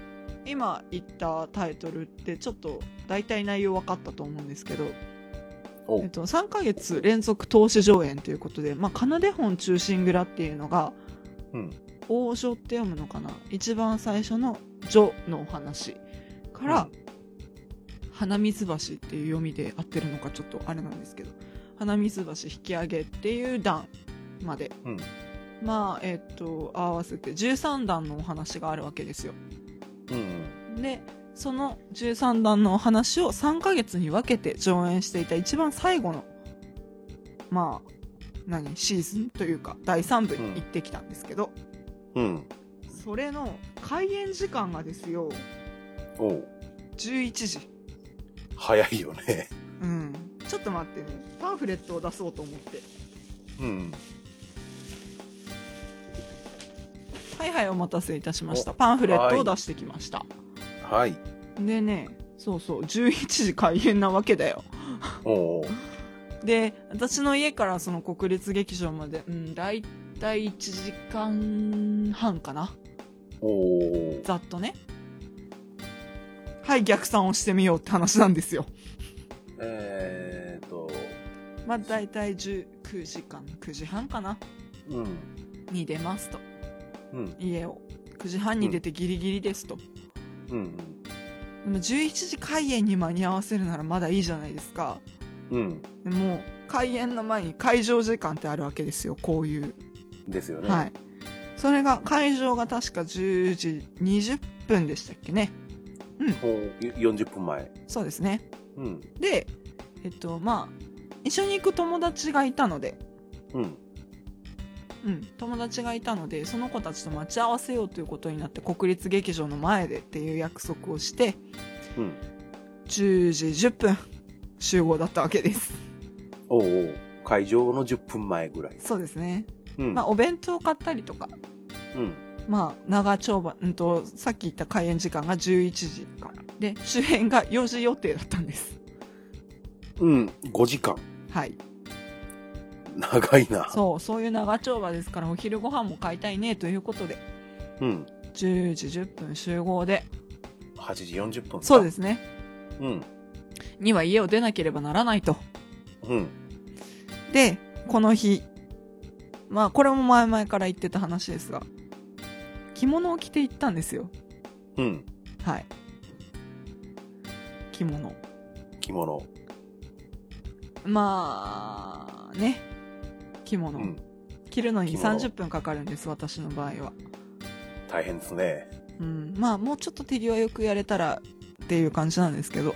今言ったタイトルってちょっと大体内容分かったと思うんですけど、おえっと、3ヶ月連続投資上演ということで、まあ、奏で本中心蔵っていうのが、うん。王女って読むのかな？一番最初の「女」のお話から、花水橋っていう読みで合ってるのかちょっとあれなんですけど花水橋引き上げっていう段まで。うん。まあえっと合わせて13段のお話があるわけですようん。でその13段のお話を3ヶ月に分けて上演していた一番最後のまあ何シーズンというか第3部に行ってきたんですけど、うん。それの開演時間がですよおう11時早いよね。うんちょっと待ってねパンフレットを出そうと思ってうん。はいはいお待たせいたしました。パンフレットを出してきました、はい。でねそうそう11時開演なわけだよ。で私の家からその国立劇場までうん大体1時間半かな。ざっとね。はい逆算をしてみようって話なんですよ。えーっと、まあ大体19時間9時半かな。うん。に出ますとうん。家を9時半に出てギリギリですと、うん。でも11時開演に間に合わせるならまだいいじゃないですかうん。でも開演の前に会場時間ってあるわけですよこういう、ですよね。はいそれが会場が確か10時20分でしたっけねおう40分前。そうですねうん。でえっとまあ一緒に行く友達がいたのでうん。うん、友達がいたのでその子たちと待ち合わせようということになって国立劇場の前でっていう約束をしてうん。10時10分集合だったわけですおうおう会場の10分前ぐらい。そうですね、うん。まあ、お弁当買ったりとかうん。まあ長丁場、うんと、さっき言った開演時間が11時からで終演が4時予定だったんですうん。5時間。はい長いな。そうそういう長丁場ですからお昼ご飯も買いたいねということでうん。10時10分集合で8時40分。。そうですすねうん。には家を出なければならないとうん。で、この日、まあこれも前々から言ってた話ですが、着物を着て行ったんですよ。うん。はい。着物。着物。まあ、ね。着物。うん。着るのに着物30分かかるんです、私の場合は。大変ですね。うん。まあもうちょっと手際よくやれたらっていう感じなんですけど、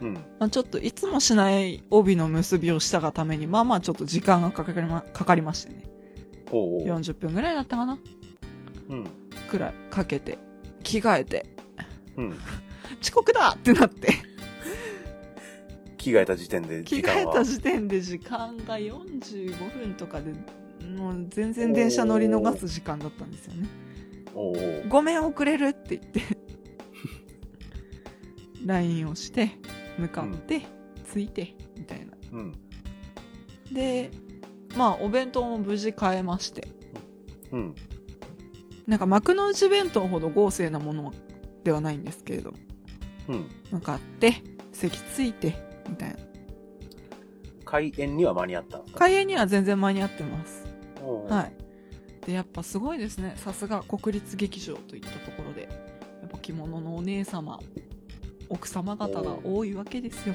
うん。まあ、ちょっといつもしない帯の結びをしたがために、まあまあちょっと時間がかかりまかかりましてね。おうおう。40分ぐらいだったかなうん。くらいかけて、着替えて、うん。遅刻だってなって。着替えた時点で着時間は。替えた時点で時間が45分とかで、もう全然電車乗り逃す時間だったんですよね。ごめん遅れるって言って、LINE をして、向かって、着いて、みたいな。うん。で、まあお弁当も無事買えまして、うん。なんか幕の内弁当ほど豪勢なものではないんですけれど、うん。向かって、席ついて、みたいな。開演には間に合った。んですか開演には全然間に合ってます。はい。でやっぱすごいですね。さすが国立劇場といったところで。やっぱ着物のお姉様奥様方が多いわけですよ。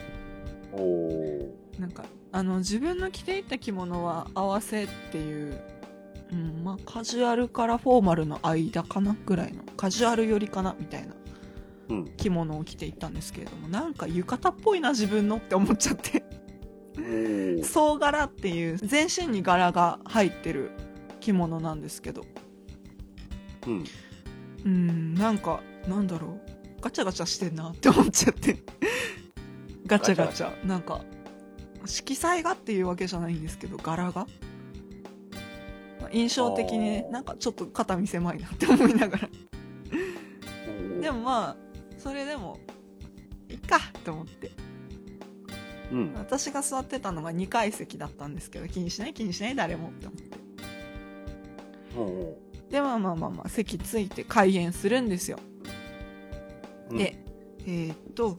なんかあの自分の着ていった着物は合わせっていう、うんまあ、カジュアルからフォーマルの間かなぐらいのカジュアル寄りかなみたいな。うん着物を着ていったんですけれどもなんか浴衣っぽいな自分のって思っちゃって。お総柄っていう全身に柄が入ってる着物なんですけど。うん。うんなんかなんだろう。ガチャガチャしてんなって思っちゃって。ガチャガチャ。なんか色彩がっていうわけじゃないんですけど柄が。まあ印象的にねなんかちょっと肩身狭いなって思いながら。でもまあそれでもいっかって思って。うん。私が座ってたのが2階席だったんですけど気にしない？気にしない？誰もって思って。うんでまあまあまあまあ席ついて開演するんですよ。うん。でえーっと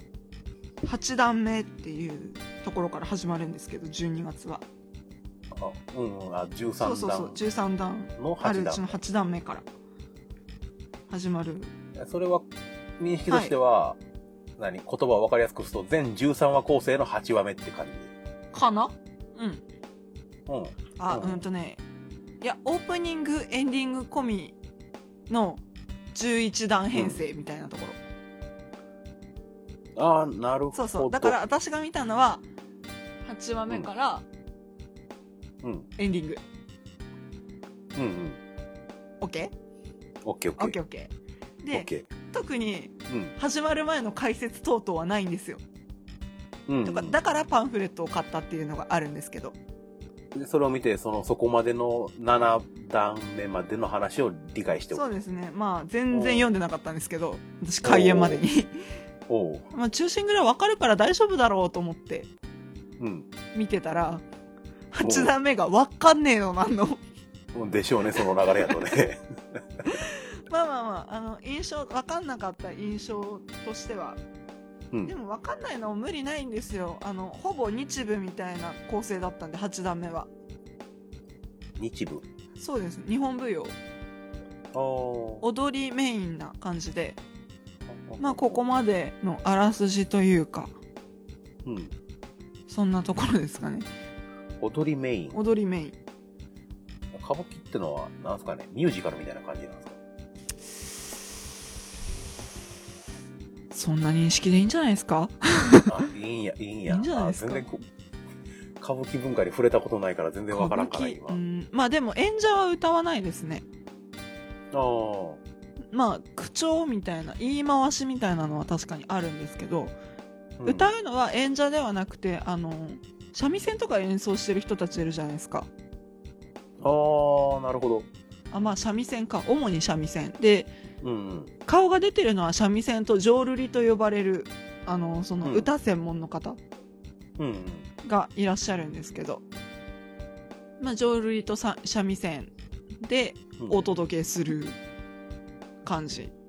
8段目っていうところから始まるんですけど12月は。あうんうんあ13段。そうそうそう13段。の8段。あるうちの8段目から始まる。それは認識としては、何？言葉を分かりやすくすると全13話構成の8話目って感じ。かな？うん。うん。あうん。うんとねいやオープニングエンディング込みの11段編成みたいなところ、ああなるほど。そうそう。だから私が見たのは8話目からうん。エンディング、うんうん。OK? オッケーオッケー OKOK オッでケ特にー始まる前の解説等々はないんですよ。うん。うんとかだからパンフレットを買ったっていうのがあるんですけど。でそれを見てそのそこまでの7段目までの話を理解しておく。そうですね。まあ全然読んでなかったんですけど私開演までに。まあ中心ぐらいわかるから大丈夫だろうと思ってうん。見てたら8段目がわかんねえのなんの。でしょうねその流れやとね まあまあまああの印象わかんなかった印象としては。うん。でもわかんないのも無理ないんですよ。あのほぼ日舞みたいな構成だったんで8段目は。日舞？そうです。日本舞踊。踊りメインな感じで。まあここまでのあらすじというか。うん。そんなところですかね。踊りメイン。踊りメイン。歌舞伎ってのはなんすかねミュージカルみたいな感じなんですかそんな認識でいいんじゃないですか？あいいんやいいんや。いいんじゃないですか？歌舞伎文化に触れたことないから全然わからんから今。うん。まあでも演者は歌わないですね。ああ。まあ口調みたいな言い回しみたいなのは確かにあるんですけど、うん。歌うのは演者ではなくてあの三味線とか演奏してる人たちいるじゃないですか。ああなるほど。あまあ三味線か。主に三味線。でうんうん。顔が出てるのは三味線と浄瑠璃と呼ばれるあのそのうん。歌専門の方がいらっしゃるんですけど、まあ、浄瑠璃とさ三味線でうん。お届けする感じ。うん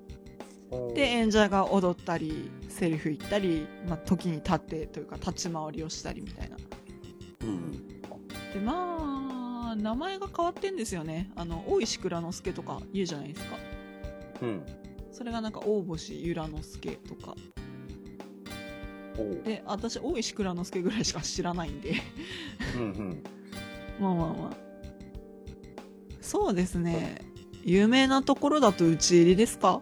で演者が踊ったりセリフ言ったり、まあ、時に立ってというか立ち回りをしたりみたいな。うん。でまあ名前が変わってんですよね。あの大石蔵之介とか言うじゃないですかうん。それがなんか大星由良之助とか。おう。で私大石蔵之介ぐらいしか知らないんで。うんうん。まあまあまあ。そうですね。有名なところだと打ち入りですか？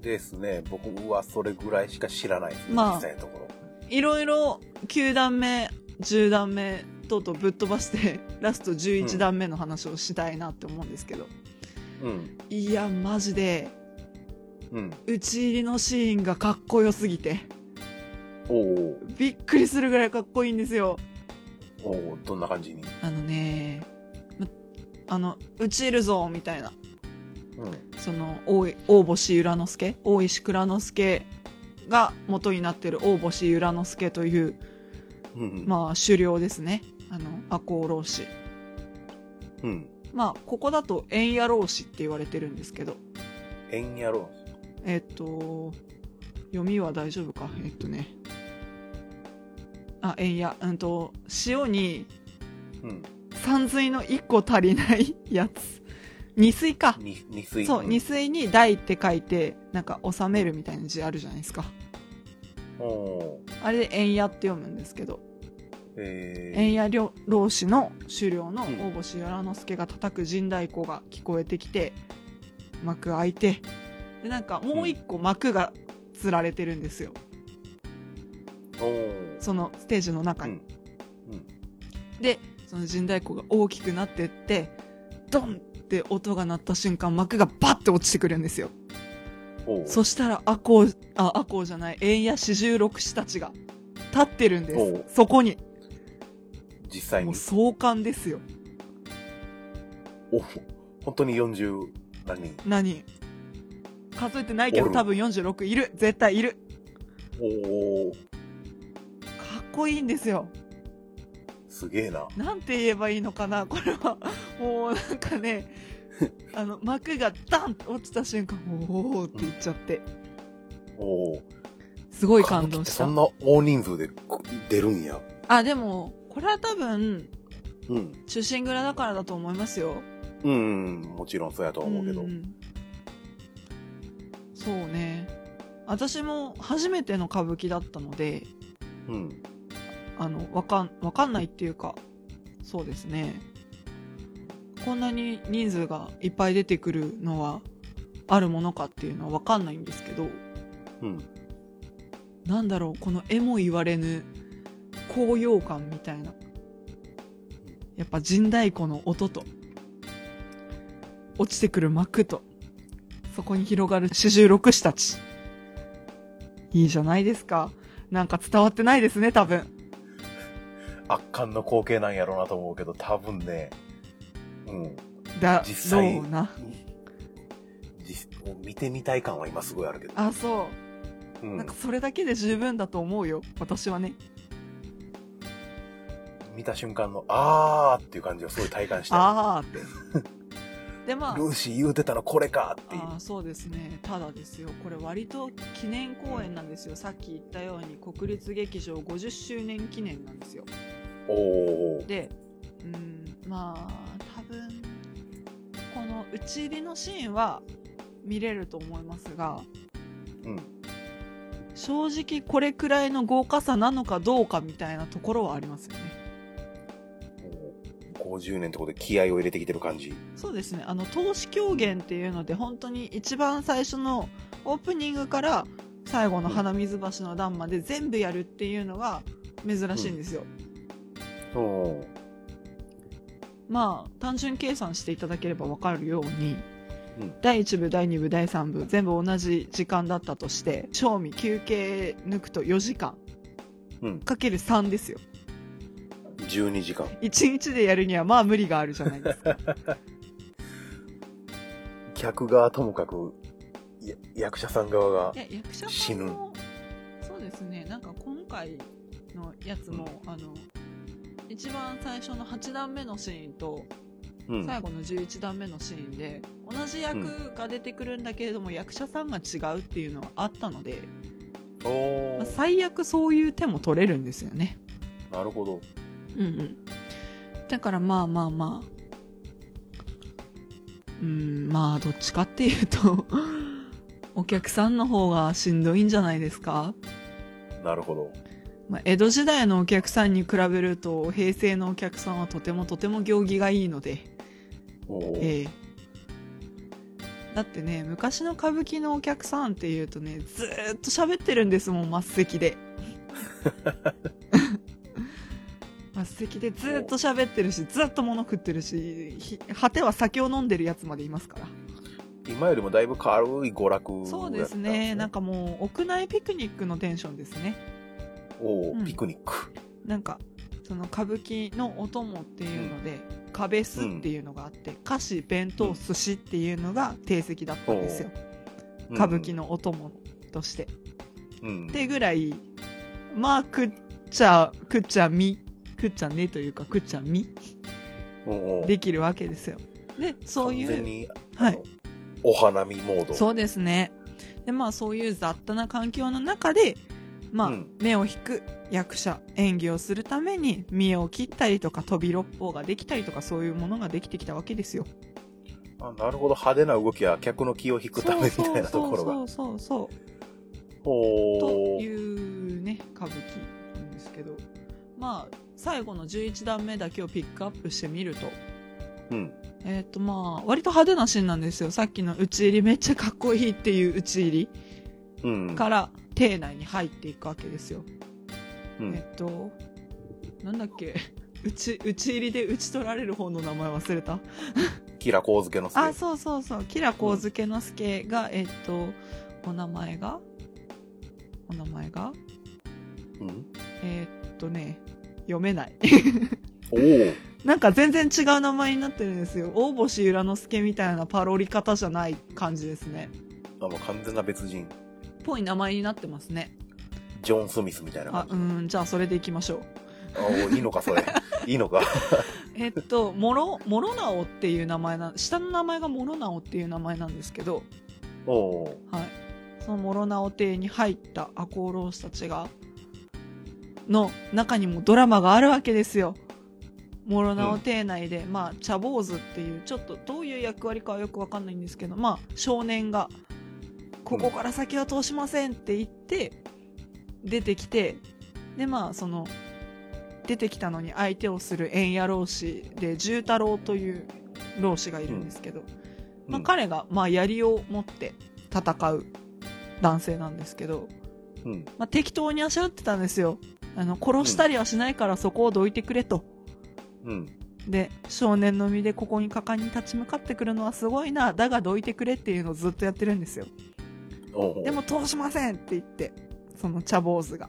ですね。僕はそれぐらいしか知らないですね、まあ。実際のところ。いろいろ9段目10段目とうとうぶっ飛ばしてラスト11段目の話をしたいなって思うんですけど、うん。いやマジで。うん。打ち入りのシーンがかっこよすぎて。びっくりするぐらいかっこいいんですよ。おうどんな感じに？あのねまあの打ち入るぞみたいな。うん。その大星由良之助？大石蔵之介が元になってる大星由良之助という、うんうん。まあ、狩猟ですね。あの赤穂浪士。うんまあここだと円野浪士って言われてるんですけど円やろえっと読みは大丈夫か？えっとねあ円野うんと塩にううん三髄の一個足りない やつ。二水か。に二水。そう、二水に台って書いて、なんか収めるみたいな字あるじゃないですか。おあれで円屋って読むんですけど、え円屋領老子の狩猟のうん大星与良之助が叩く陣太鼓が聞こえてきて、幕開いて、で、なんかもう一個幕が吊られてるんですよ。ー、おそのステージの中に。うんで、その陣太鼓が大きくなってって、ドンって音が鳴った瞬間、幕がバッて落ちてくるんですよ。そしたら、赤穂、あ、赤穂じゃない、円や四十六士たちが立ってるんです。そこに。実際にもう。壮観ですよ。お本当に40何人？何数えてないけど多分46いる。絶対いる。おおかっこいいんですよ。すげえな。なんて言えばいいのかな？これは。もうなんかね、あの、幕がダンって落ちた瞬間、おーって言っちゃって。おおすごい感動したそん。な大人数でこ出るんや。あ、でも、これは多分、うん。中心蔵だからだと思いますよ。うん、うん、もちろんそうやとは思うけど。んそうね。私も初めての歌舞伎だったので、うん。あの、わかん、わかんないっていうか、そうですね。こんなに人数がいっぱい出てくるのは、あるものかっていうのはわかんないんですけど、うん。なんだろう、この絵も言われぬ高揚感みたいな。やっぱ陣太鼓の音と、落ちてくる幕と、そこに広がる四十六士たち。いいじゃないですか。なんか伝わってないですね、多分。圧巻の光景なんやろうなと思うけど、多分ね、うん。だ実際ろうな？実見てみたい感は今すごいあるけど。あ、そうう。んなんか。それだけで十分だと思うよ。私はね。見た瞬間の、あーっていう感じをすごい体感した。あーって。で、まあ。ルーシー言うてたのこれかっていう。ああそうですねただですよこれ割と記念公演なんですよさっき言ったように国立劇場50周年記念なんですよおー。でうんまあ多分この打ち入りのシーンは見れると思いますがうん。正直これくらいの豪華さなのかどうかみたいなところはありますよね50年ってことで気合を入れてきてる感じ？そうですねあの投資狂言っていうので本当に一番最初のオープニングから最後の鼻水橋の段まで全部やるっていうのが珍しいんですよ、おー。まあ単純計算していただければ分かるように、うん第1部第2部第3部全部同じ時間だったとして賞味休憩抜くと4時間うん。かける3ですよ12時間。1日でやるにはまあ無理があるじゃないですか客側ともかく、や役者さん側が死ぬそうですねなんか今回のやつも、あの一番最初の8段目のシーンとうん。最後の11段目のシーンで同じ役が出てくるんだけれども、役者さんが違うっていうのはあったので、まあ。最悪そういう手も取れるんですよねなるほど。うんうん。だからまあまあまあ。うんまあどっちかっていうと お客さんの方がしんどいんじゃないですか？なるほど。まあ、江戸時代のお客さんに比べると平成のお客さんはとてもとても行儀がいいので、おー。ええ。だってね昔の歌舞伎のお客さんっていうとねずーっと喋ってるんですもん末席で 末席でずーっと喋ってるしずっと物食ってるしひ果ては酒を飲んでるやつまでいますから。今よりもだいぶ軽い娯楽やった。んそうですね。なんかもう屋内ピクニックのテンションですね。おー、うん。ピクニック。なんかその歌舞伎のお供っていうので、壁スっていうのがあって、菓子弁当寿司っていうのが定席だったんですよ、歌舞伎のお供として、うん。ってぐらいまあ食っちゃ食っちゃみ食っちゃねというか食っちゃみ。できるわけですよ。でそういうはい。お花見モード。そうですね。でまあそういう雑多な環境の中でまあ、うん。目を引く役者演技をするために見栄を切ったりとか飛び六方ができたりとかそういうものができてきたわけですよ。あなるほど、派手な動きは客の気を引くためみたいなところが。そうそうそうそうほとー。いうね歌舞伎なんですけど。まあ最後の11段目だけをピックアップしてみると。うん。えっ、とまあ割と派手なシーンなんですよ。さっきの打ち入りめっちゃかっこいいっていう打ち入りうん。から邸内に入っていくわけですよ、うん。えっとなんだっけ？打ち打ち入りで打ち取られる方の名前忘れた？キラコウ付けの あそうそうそう。キラコウズケの助が、えっとお名前が？お名前が？うん。えーっとね読めないおお。なんか全然違う名前になってるんですよ大星由良之助みたいなパロリ方じゃない感じですねあ、もう完全な別人。ぽい名前になってますねジョン・スミスみたいなあう感じ。んじゃあそれでいきましょうあおいいのか、それ。いいのか。えっとモロモロナオっていう名前な下の名前がモロナオっていう名前なんですけどおお。はい、そのモロナオ邸に入った赤穂浪士たちがの中にもドラマがあるわけですよ。モロナオ邸内で、まあ茶坊主っていうちょっとどういう役割かはよくわかんないんですけどまあ少年がここから先は通しませんって言って出てきてでまあその出てきたのに相手をする円野老子で重太郎という老子がいるんですけど、まあ、彼が、まあ、槍を持って戦う男性なんですけど、うん。まあ、適当にあしらってたんですよあの殺したりはしないからそこをどいてくれと、うん。で少年の身でここに果敢に立ち向かってくるのはすごいなだがどいてくれっていうのをずっとやってるんですよ。でも通しませんって言ってその茶坊主が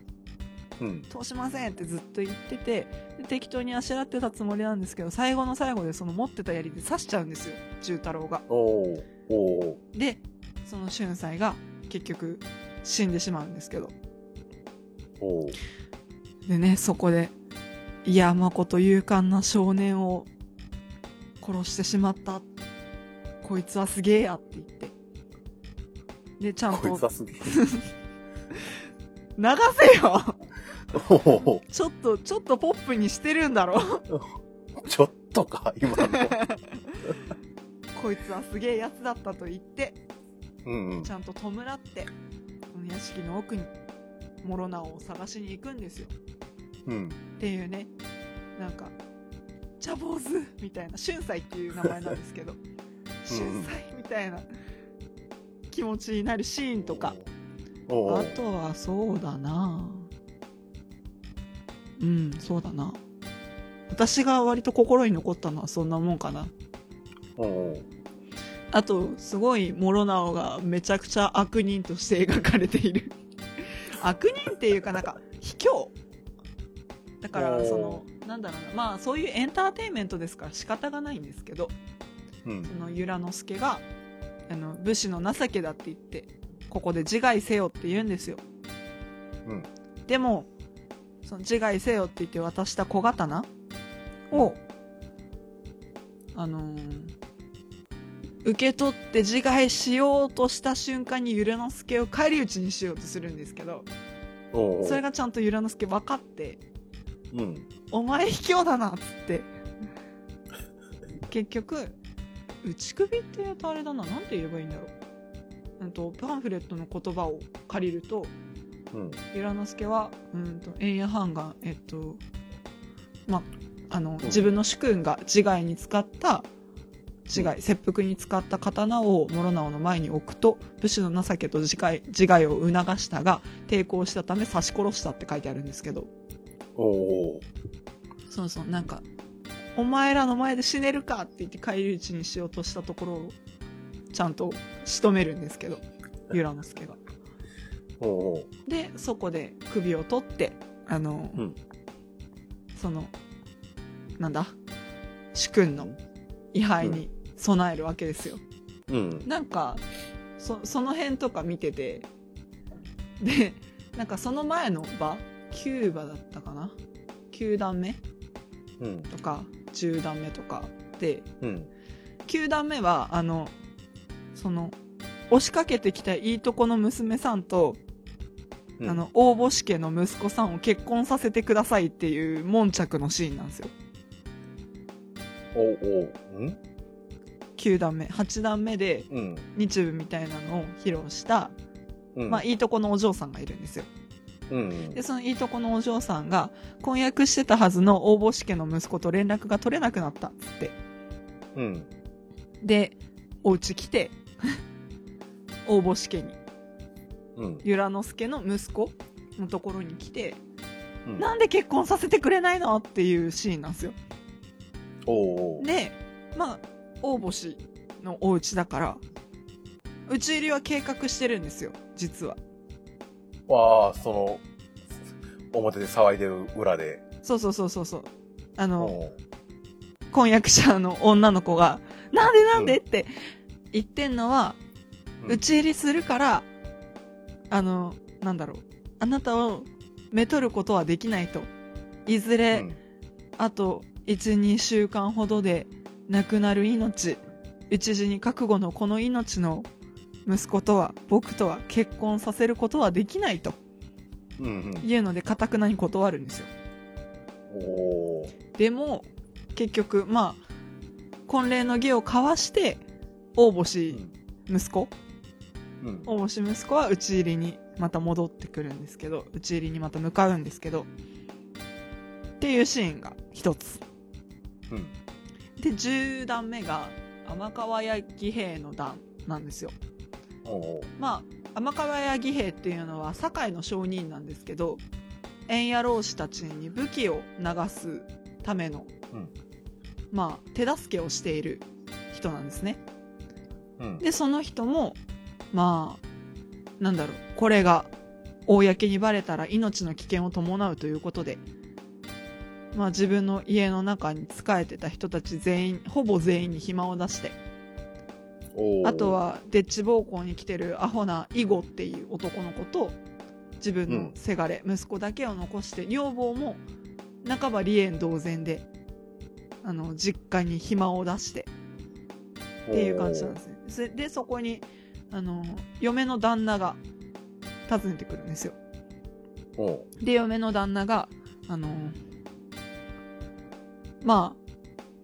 うん。通しませんってずっと言っててで適当にあしらってたつもりなんですけど最後の最後でその持ってた槍で刺しちゃうんですよ重太郎が。でその春斎が結局死んでしまうんですけどおお。でねそこで「いや誠勇敢な少年を殺してしまったこいつはすげえや」って言ってでちゃんこいとつはすげえ。流せよ。ちょっとちょっとポップにしてるんだろ ちょっとか、今の。こいつはすげえやつだったと言ってうんうんち。ゃんと弔ってこの屋敷の奥に諸直を探しに行くんですよ。うん。っていうね。なんか「茶坊主」みたいな春斎っていう名前なんですけど。春斎みたいな気持ちになるシーンとか。あとはそうだな。うんそうだな。私が割と心に残ったのはそんなもんかな。あとすごい諸直がめちゃくちゃ悪人として描かれている悪人っていうかなんか卑怯。だからそのなんだろうな。まあそういうエンターテインメントですから仕方がないんですけどうん。そ。の由良之助があの武士の情けだって言ってここで自害せよって言うんですよ、うん。でもその自害せよって言って渡した小刀をあのー受け取って自害しようとした瞬間に由良之助を返り討ちにしようとするんですけど。それがちゃんと由良之助分かってうん。お前卑怯だなっつって結局打ち首って言うとあれだななんて言えばいいんだろう、うん、とパンフレットの言葉を借りるとうん。由良之助はうんと円谷半眼えっとまあの、ん自分の主君が自害に使った自害切腹に使った刀を諸直の前に置くと武士の情けと自害自害を促したが抵抗したため刺し殺したって書いてあるんですけどおお。そうそうなんか「お前らの前で死ねるか!」って言って返り討ちにしようとしたところをちゃんと仕留めるんですけど由良之助が。でそこで首を取ってあの、うんそのなんだ主君の位牌に備えるわけですよ。うん。なんかそその辺とか見ててでなんかその前の場9馬だったかな？9段目？うん。とか10段目とかでうん。9段目はあのその押しかけてきたいいとこの娘さんとうんあの、大星家の息子さんを結婚させてくださいっていう悶着のシーンなんですよ。おおうん？9段目。8段目でうん。日舞みたいなのを披露した、うん。まあ、いいとこのお嬢さんがいるんですよ。うん。で、そのいいとこのお嬢さんが、婚約してたはずの大星家の息子と連絡が取れなくなったっつって。うん。で、お家来て、大星家に、うん。由良之助の息子のところに来て、うんなんで結婚させてくれないのっていうシーンなんですよ。おお。で、まあ、大星のお家だから、打ち入りは計画してるんですよ、実は。わあ、その、表で騒いでる裏で。そうそうそうそうそう。あの、お婚約者の女の子が、なんでなんでうんって言ってんのは、うん打ち入りするから、あの、なんだろう、あなたをめとることはできないと。いずれ、うんあと1、2週間ほどで亡くなる命、一時に覚悟のこの命の息子とは、僕とは結婚させることはできないと。いうので、かたくなに断るんですよ。でも、結局、まあ、婚礼の儀を交わして、大星息子、うん。大星息子は討ち入りにまた戻ってくるんですけど、討ち入りにまた向かうんですけど、っていうシーンが一つ。うん。で、10段目が、天川屋義兵の段なんですよ。まあ、天川屋義兵っていうのは、堺の商人なんですけど、円野老士たちに武器を流すための、うんまあ、手助けをしている人なんですね。うん。で、その人も、まあ、なんだろう、これが、公にバレたら命の危険を伴うということで、まあ自分の家の中に仕えてた人たち全員、ほぼ全員に暇を出して。あと、は、デッチ暴行に来てるアホなイゴっていう男の子と、自分のせがれ、息子だけを残して、女房も、半ば離縁同然で、あの、実家に暇を出して、っていう感じなんですね。で、そこに、あの、嫁の旦那が訪ねてくるんですよ。で、嫁の旦那が、あの、まあ、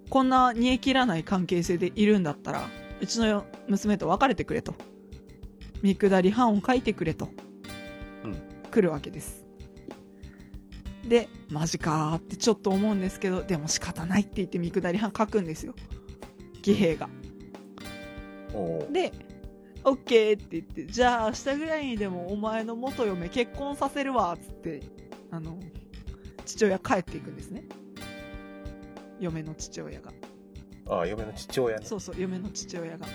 こんな煮え切らない関係性でいるんだったら、うちの娘と別れてくれと。見下り版を書いてくれと。うん来るわけです。で、マジかーってちょっと思うんですけど、でも仕方ないって言って見下り版書くんですよ。義兵が。で、オッケーって言って、じゃあ明日ぐらいにでもお前の元嫁結婚させるわ、つって、あの、父親帰っていくんですね。嫁の父親が。ああ、嫁の父親ね。そうそう、嫁の父親が。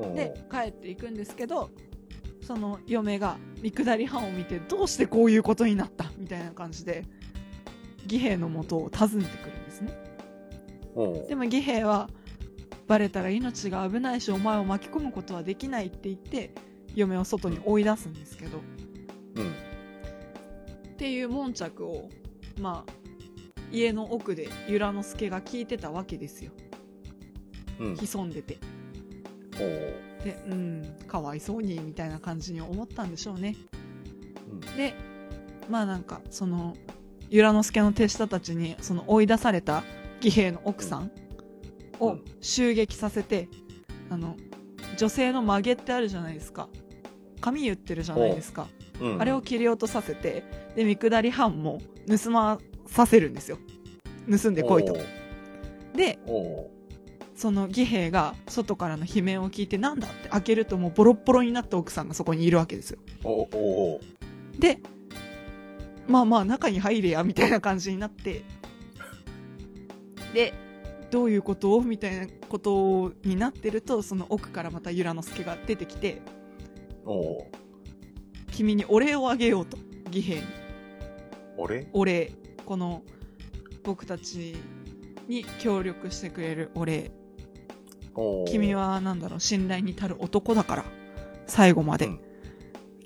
うんで、帰っていくんですけど、その嫁が見下り班を見て、どうしてこういうことになった？みたいな感じで、義兵の元を訪ねてくるんですね。でも義兵は、バレたら命が危ないし、お前を巻き込むことはできないって言って、嫁を外に追い出すんですけど、うん。っていう悶着を、まあ、家の奥で由良之助が聞いてたわけですよ。うん。潜んでて。おお。で、うん、かわいそうに、みたいな感じに思ったんでしょうね。うんで、まあなんか、その、由良之助の手下たちに、その追い出された義兵の奥さんをうん襲撃させて、あの、女性の曲げってあるじゃないですか。髪言ってるじゃないですか。うん。あれを切り落とさせて、で、見下り犯も盗まさせるんですよ。盗んでこいと。で。その義兵が外からの悲鳴を聞いてなんだって開けるともうボロッボロになった奥さんがそこにいるわけですよ。で、まあまあ中に入れやみたいな感じになって、で、どういうこと？みたいなことになってると、その奥からまた由良之助が出てきて。君にお礼をあげようと、義兵に。俺お礼。この、僕たちに協力してくれるお礼。君。はなんだろう、信頼に足る男だから、最後まで。うん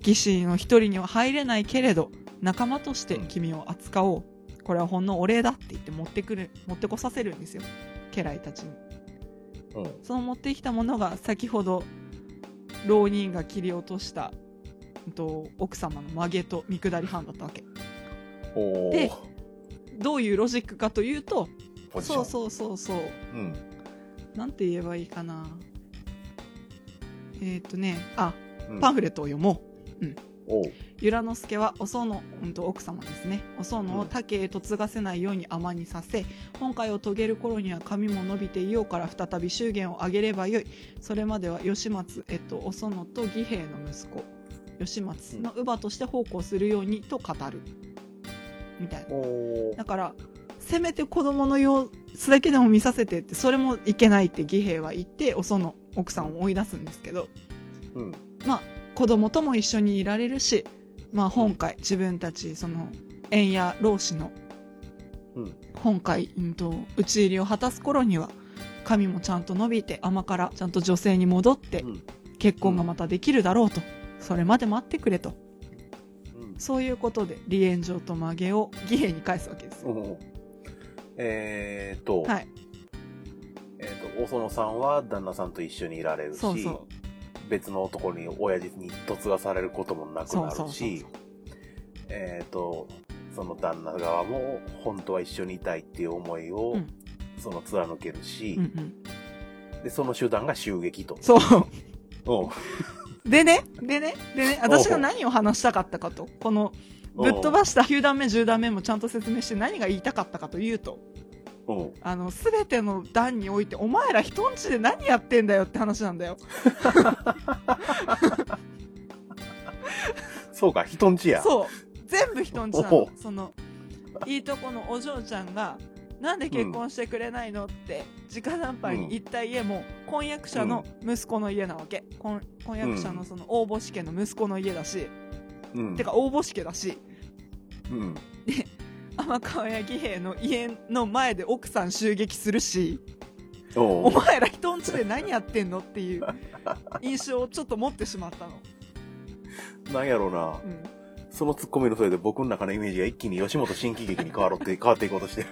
義士の一人には入れないけれど、仲間として君を扱おう。これはほんのお礼だって言って持ってくる、持ってこさせるんですよ。家来たちに。うん。その持ってきたものが先ほど、浪人が切り落としたうんと奥様の曲げと見下り班だったわけでどういうロジックかというとそうそうそうそう。うん。なんて言えばいいかな。えっ、とねあうん。パンフレットを読もう。おう。由良之助はお園、うん、と奥様ですね。お園をうん。他家へ嫁がせないように甘にさせ本会を遂げる頃には髪も伸びていようから再び祝言を挙げればよい。それまでは吉松、えっと、お園と義兵の息子吉松の乳母として奉公するようにと語るみたいな。だからせめて子供の様子だけでも見させてってそれもいけないって義兵は言ってお園奥さんを追い出すんですけどうん。まあ子供とも一緒にいられるし、まあ、本会自分たちその縁や老子のうん。本会、うん、と討ち入りを果たす頃には髪もちゃんと伸びて甘からちゃんと女性に戻ってうん。結婚がまたできるだろうと、それまで待ってくれと。うんそういうことで離縁状と曲げを義兵に返すわけですうえーと、はい、えーと、お園さんは旦那さんと一緒にいられるし、そうそう。別の男に親父に嫁がされることもなくなるし、えーと、その旦那側も本当は一緒にいたいっていう思いを、うん。その貫けるし、うんうん、で、その手段が襲撃と。そう。うんでね、でね、でね、私が何を話したかったかと、この、ぶっ飛ばした9段目、10段目もちゃんと説明して何が言いたかったかというと、うん。あの、すべての段において、お前ら人んちで何やってんだよって話なんだよ。そうか、人んちや。そう。全部人んちなおの。その、いいとこのお嬢ちゃんが、なんで結婚してくれないのって、直談判に行った家も、婚約者の息子の家なわけ。婚婚約者のその応募試験の息子の家だし、うん。てか応募試験だし、うん。天川や義兵の家の前で奥さん襲撃するし、おうお前ら人んちで何やってんのっていう印象をちょっと持ってしまったの。なんやろうな。うん。そのツッコミのせいで僕の中のイメージが一気に吉本新喜劇に変わろって、変わっていこうとしてる。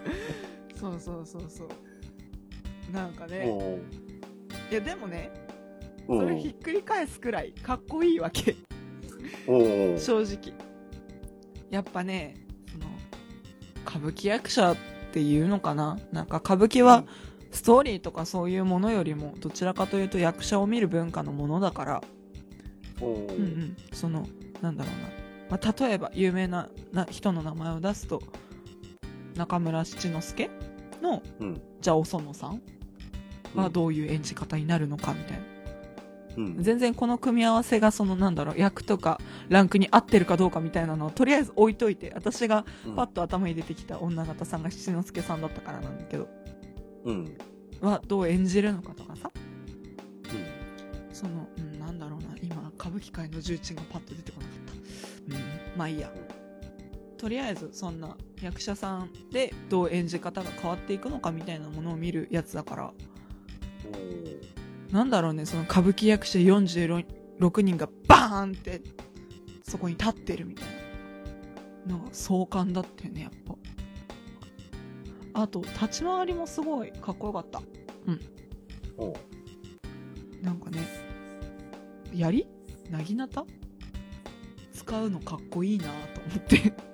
そうそうそうそう。なんかね、いやでもね、おそうれひっくり返すくらいかっこいいわけ、正直。やっぱね、その、歌舞伎役者っていうのかな？なんか歌舞伎はストーリーとかそういうものよりもどちらかというと役者を見る文化のものだから、おう。うんうん、そのなんだろうな、まあ、例えば有名なな人の名前を出すと中村七之助のうん。じゃあお園さんはどういう演じ方になるのかみたいな、うん。全然この組み合わせがそのなんだろう役とかランクに合ってるかどうかみたいなのをとりあえず置いといて私がうんパッと頭に出てきた女方さんが七之助さんだったからなんだけどうん。はどう演じるのかとかさうん。その、うん、なんだろうな今歌舞伎界の重鎮がパッと出てこなかったうんまあいいやとりあえずそんな役者さんでどう演じ方が変わっていくのかみたいなものを見るやつだから。なんだろうねその歌舞伎役者46人がバーンってそこに立ってるみたいな。なんか壮観だったよねやっぱ。あと立ち回りもすごいかっこよかった。おう。なんかね、槍？なぎなた使うのかっこいいなと思って。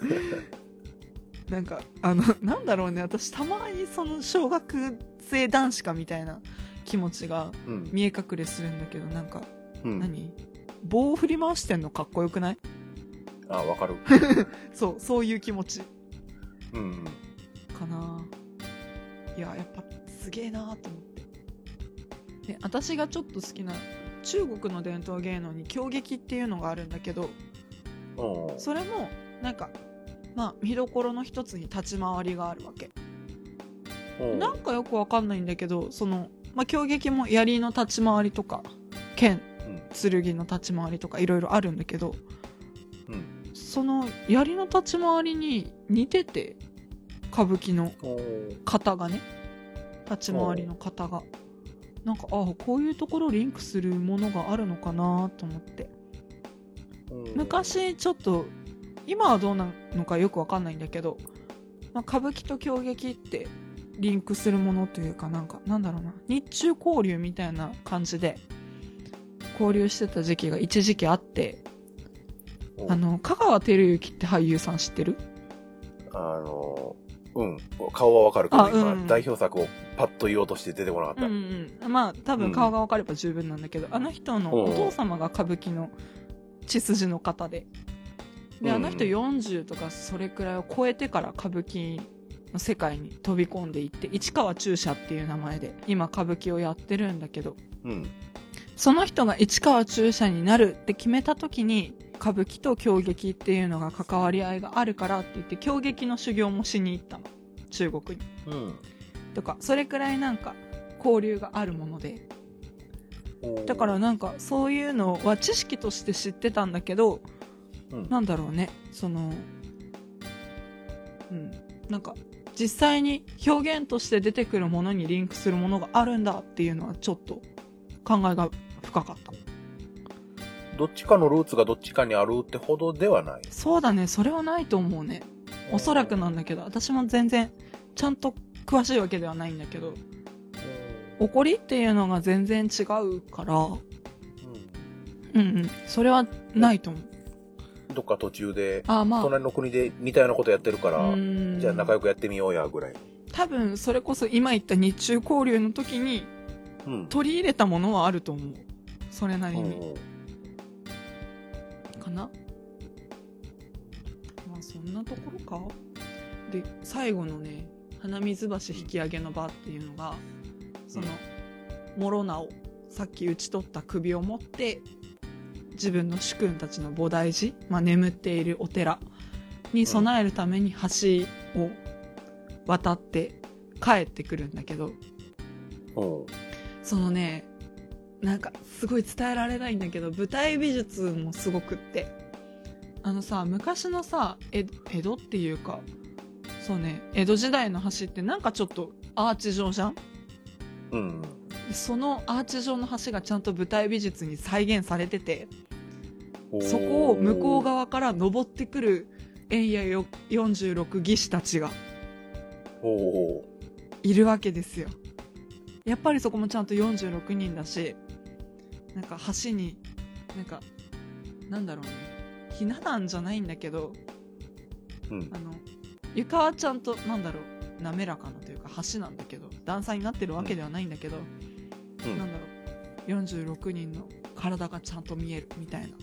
なんか、あの、なんだろうね、私たまにその小学生男子かみたいな気持ちがうん。見え隠れするんだけど、なんか、うん。何？棒を振り回してんのかっこよくない？あ、わかる。そう、そういう気持ちうん。かな。いや、やっぱすげえなと思って。で、私がちょっと好きな中国の伝統芸能に狂劇っていうのがあるんだけど、それもなんかまあ見どころの一つに立ち回りがあるわけなんかよくわかんないんだけどそのまあ狂劇も槍の立ち回りとか剣うん。剣の立ち回りとかいろいろあるんだけどうん。その槍の立ち回りに似てて歌舞伎のおう型がね立ち回りの型がなんかああこういうところリンクするものがあるのかなと思って昔ちょっと今はどうなのかよくわかんないんだけど、まあ、歌舞伎と狂劇ってリンクするものというかなんかなんだろうな日中交流みたいな感じで交流してた時期が一時期あってうんあの、香川照之って俳優さん知ってる？あの、うん。顔はわかるけど、あうん今、代表作をパッと言おうとして出てこなかった。うんうん。まあ、多分顔が分かれば十分なんだけど、あの人のお父様が歌舞伎の血筋の方で。で、うんあの人40とかそれくらいを超えてから歌舞伎の世界に飛び込んでいって、市川中車っていう名前で今歌舞伎をやってるんだけど、うん。その人が市川中車になるって決めた時に、歌舞伎と狂劇っていうのが関わり合いがあるからって言って、狂劇の修行もしに行ったの。中国に。うん。とか、それくらいなんか交流があるもので。だからなんかそういうのは知識として知ってたんだけど、うん。なんだろうね、その、うん、なんか実際に表現として出てくるものにリンクするものがあるんだっていうのはちょっと考えが深かった。どっちかのルーツがどっちかにあるってほどではない。そうだね、それはないと思うね。おそらくなんだけど、私も全然ちゃんと詳しいわけではないんだけど、怒りっていうのが全然違うから、うん。うんうん、それはないと思う。どっか途中で、あまあ、隣の国で似たようなことやってるから、うん。じゃあ仲良くやってみようや、ぐらい。多分それこそ今言った日中交流の時にうん。取り入れたものはあると思う。それなりに。うんかな？まあそんなところか？で最後のね花水橋引き上げの場っていうのがその諸直さっき討ち取った首を持って自分の主君たちの菩提寺、まあ、眠っているお寺に備えるために橋を渡って帰ってくるんだけどうん。そのねなんかすごい伝えられないんだけど舞台美術もすごくってあのさ昔のさ江江戸っていうかそうね江戸時代の橋ってなんかちょっとアーチ状じゃん？うん。そのアーチ状の橋がちゃんと舞台美術に再現されててそこを向こう側から登ってくる円やよ46義士たちがいるわけですよ。やっぱりそこもちゃんと46人だしなんか橋になんかなんだろうね。ひな壇じゃないんだけどうん。あ。の床はちゃんとなんだろう。滑らかなというか橋なんだけど段差になってるわけではないんだけど、うん。なんだろう。46人の体がちゃんと見えるみたいな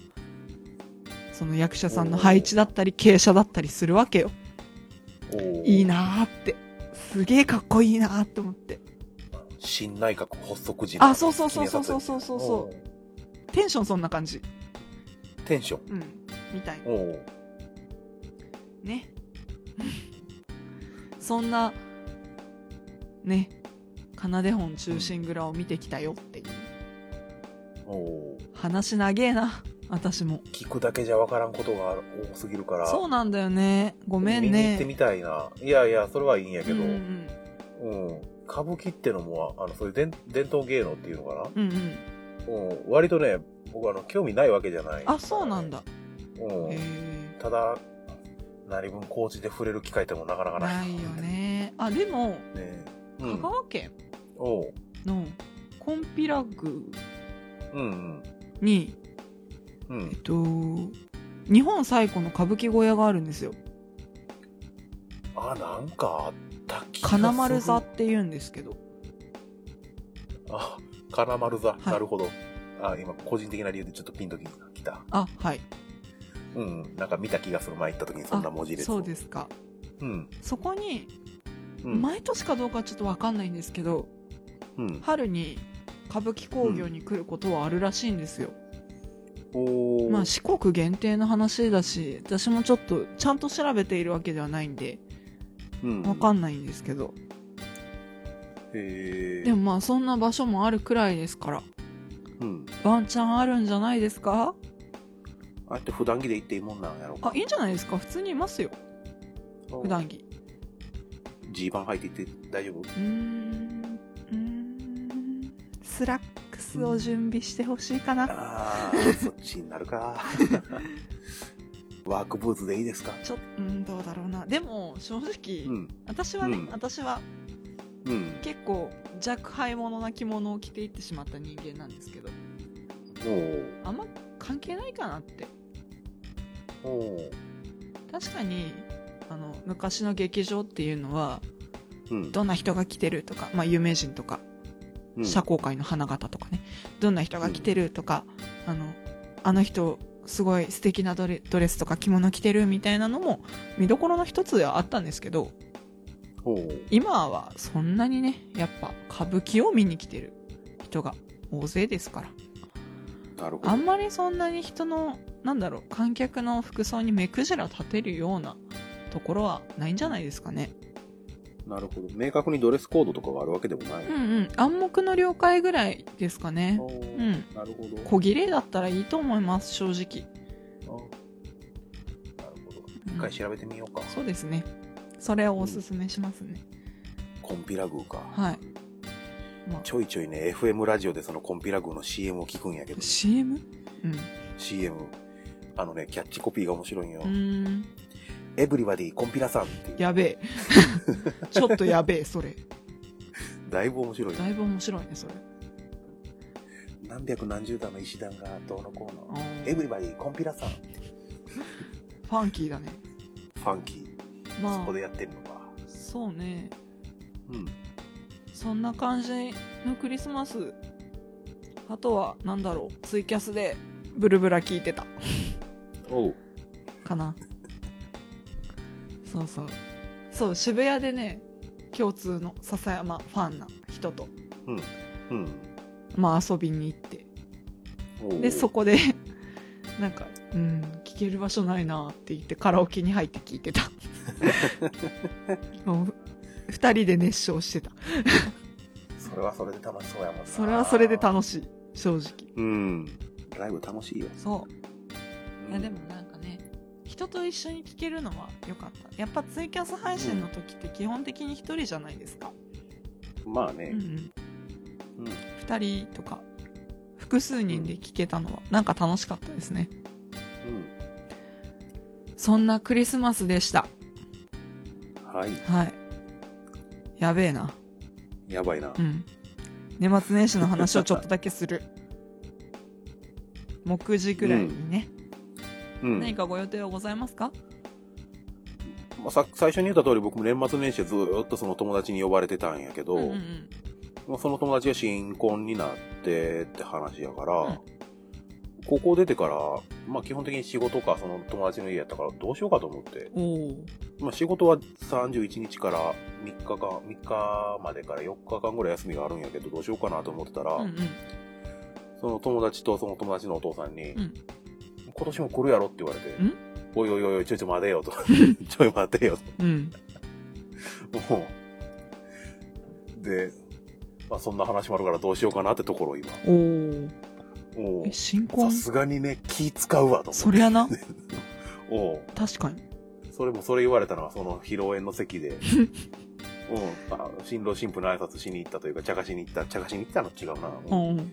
その役者さんの配置だったり傾斜だったりするわけよ。いいなーって。すげえかっこいいなーって思って。新内閣発足時あそうそうそうそうそうそうそう。そううテンションそんな感じ。テンション？うん。みたい。おおね。そんなね。奏で本忠臣蔵を見てきたよっていう。おお話長えな私も。聞くだけじゃわからんことが多すぎるから。そうなんだよね。ごめん見に行ってねみたいな。いやいやそれはいいんやけど、ううん。うん。歌舞伎ってのもあのそういう伝伝統芸能っていうのかうんうん。な、うん、割とね僕あの興味ないわけじゃない。あそうなんだ。うん。ただ何分高知で触れる機会ってもなかなかない。ないよね。あでもね。香うん。川県のコンピラグうんにうんうん。えっと日本最古の歌舞伎小屋があるんですよ。あなんかあった気がする。金丸座って言うんですけど。あ金丸座、い。なるほど。あ今個人的な理由でちょっとピンときた。あはい。うん。なんか見た気がする。前行った時にそんな文字列そうですか。うん。そこにうん。毎年かどうかはちょっとわかんないんですけどうん。春に歌舞伎興行に来ることはあるらしいんですよ、おーまあ四国限定の話だし私もちょっとちゃんと調べているわけではないんでうん。わかんないんですけど、へえでもまあそんな場所もあるくらいですから。うん。ワンチャンあるんじゃないですか？あって普段着で行っていいもんなんやろあいいんじゃないですか？普通にいますよ。普段着。ジーパン履いて行って大丈夫？うーん。うーん。スラックスを準備してほしいかな。ああそっちになるか。ワークブーツでいいですか？ちょうんどうだろうな。でも正直、うん。私はね、うん。私はうん。結構若輩者な着物を着ていってしまった人間なんですけど。おおあんま関係ないかなって。おう確かにあの昔の劇場っていうのはうん。どんな人が来てるとか、まあ、有名人とか。うん社交界の花形とかね。どんな人が来てるとか、あのあの人すごい素敵なドレドレスとか着物着てるみたいなのも見どころの一つではあったんですけど今はそんなにねやっぱ歌舞伎を見に来てる人が大勢ですから。あんまりそんなに人のなんだろう観客の服装に目くじら立てるようなところはないんじゃないですかねなるほど。明確にドレスコードとかがあるわけでもない。うんうん暗黙の了解ぐらいですかねうんなるほど。小切れだったらいいと思います正直あなるほど。一回調べてみようか。そうですねそれをおすすめしますね、コンピラ宮か。はい、まあ、ちょいちょいね、FM ラジオでそのコンピラ宮の CM を聞くんやけど、CM? うん CM。あのね、キャッチコピーが面白いんよう。ーんエブリバディコンピラさんっていう。やべえ ちょっとやべえそれだいぶ面白い。だいぶ面白いねそれ何百何十段の石段がどうのこうの。エブリバディコンピラさん。ファンキーだねファンキー。まあそこでやってるのか。そうねうん。そんな感じのクリスマスあとはなんだろうツイキャスでブルブラ聞いてたおう。かなそうそうそう渋谷でね共通の笹山ファンな人とうん。うん。まあ遊びに行ってでそこで なんかうん聞ける場所ないなって言ってカラオケに入って聞いてた もう二人で熱唱してたそれはそれで楽しそうやもんな。それはそれで楽しい正直うん。ライブ楽しいよ。そういやでも人と一緒に聴けるのは良かった。やっぱツイキャス配信の時って基本的に一人じゃないですか、まあね。うんう。ん、うん。2人とか複数人で聴けたのはなんか楽しかったですね。そんなクリスマスでした。うん。はい。はい。やべえな。やばいな。う。ん。年末年始の話をちょっとだけする。目次ぐらいにね、うん。何かご予定はございますか？まあ、さ最初に言った通り僕も年末年始はずーっとその友達に呼ばれてたんやけど、うんうんうん。まあ、その友達が新婚になってって話やから、うん。高校出てから、まあ基本的に仕事かその友達の家やったからどうしようかと思って、まあ仕事は31日から3日間、3日までから4日間ぐらい休みがあるんやけどどうしようかなと思ってたら、うんうん。その友達とその友達のお父さんに、うん今年も来るやろって言われてん、おいおいおいちょいちょい待てよと。ちょい待てようんと。もう。で、まあそんな話もあるからどうしようかなってところ今。おお新婚？さすがにね、気使うわと思って。そりゃな おう確かにそれもそれ言われたのはその披露宴の席で、うん、あ新郎新婦の挨拶しに行ったというか、茶化しに行った、茶化しに行ったの違うな。うんうん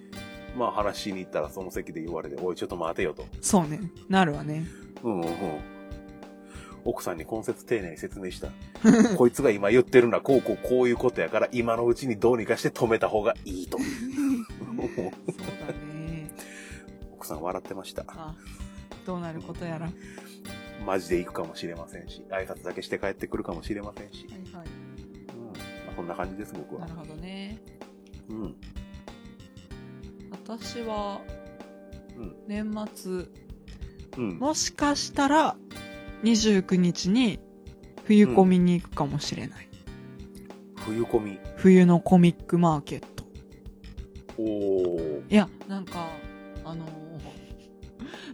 まあ話しに行ったらその席で言われて、おい、ちょっと待てよと。そうねなるわねうんうんうん。奥さんに今節丁寧に説明した。こいつが今言ってるのはこうこうこういうことやから、今のうちにどうにかして止めた方がいいと。そうだね 奥さん笑ってました。あどうなることやらはいマジで行くかもしれませんし、挨拶だけして帰ってくるかもしれませんし。はいうん。まあ、こんな感じです、僕はなる。ほどねうん。私はうん年末うん。もしかしたら29日に冬コミに行くかもしれない、冬込み。冬のコミックマーケットおー。いやなんかあのー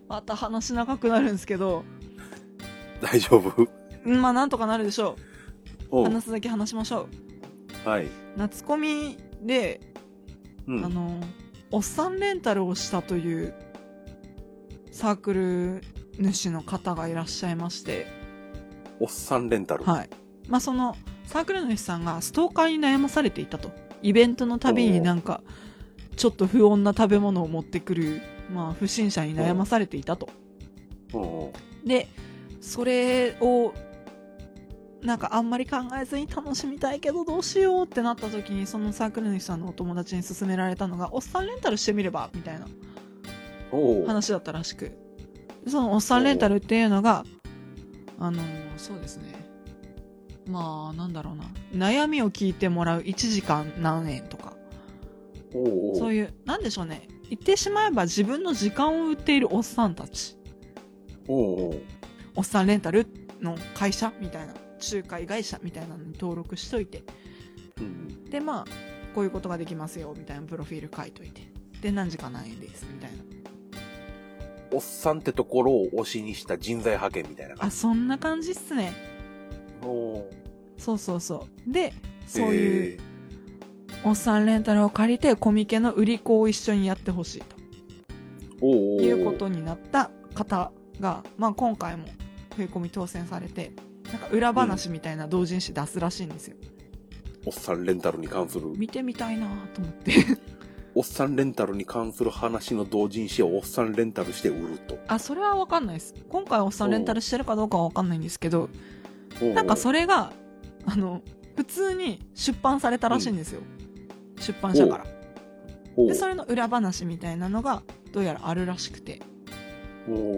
また話長くなるんですけど大丈夫？うんまあなんとかなるでしょう話すだけ話しましょうはい。夏コミで、うん。あのーおっさんレンタルをしたというサークル主の方がいらっしゃいましておっさんレンタル。はい。まあ、その、サークルの主さんがストーカーに悩まされていたと。イベントのたびになんか、ちょっと不穏な食べ物を持ってくる、まあ、不審者に悩まされていたと。で、それを、なんかあんまり考えずに楽しみたいけどどうしようってなった時に、そのサークル主さんのお友達に勧められたのが、おっさんレンタルしてみればみたいな。話だったらしく。そのおっさんレンタルっていうのが、あのーそうですね。まあ、なんだろうな。悩みを聞いてもらう1時間何円とか。そういう、なんでしょうね。言ってしまえば自分の時間を売っているおっさんたち。おっさんレンタルの会社みたいな、仲介会社みたいなのに登録しといて。うんで、まあ、こういうことができますよ、みたいなプロフィール書いといて。で、何時間何円です、みたいな。おっさんってところを推しにした人材派遣みたいな感あ、そんな感じっすね。じ。おうそうそうそう。で、そういう、おっさんレンタルを借りて、コミケの売り子を一緒にやってほしいということになった方が、まあ今回も、冬込み当選されて、なんか裏話みたいな同人誌出すらしいんですよ。おっさんレンタルに関する、見てみたいなと思って。おっさんレンタルに関する話の同人誌をおっさんレンタルして売ると。あ、それはわかんないです。今回おっさんレンタルしてるかどうかはわかんないんですけど、なんかそれが、あの、普通に出版されたらしいんですよ。出版社から。で、それの裏話みたいなのが、どうやらあるらしくて。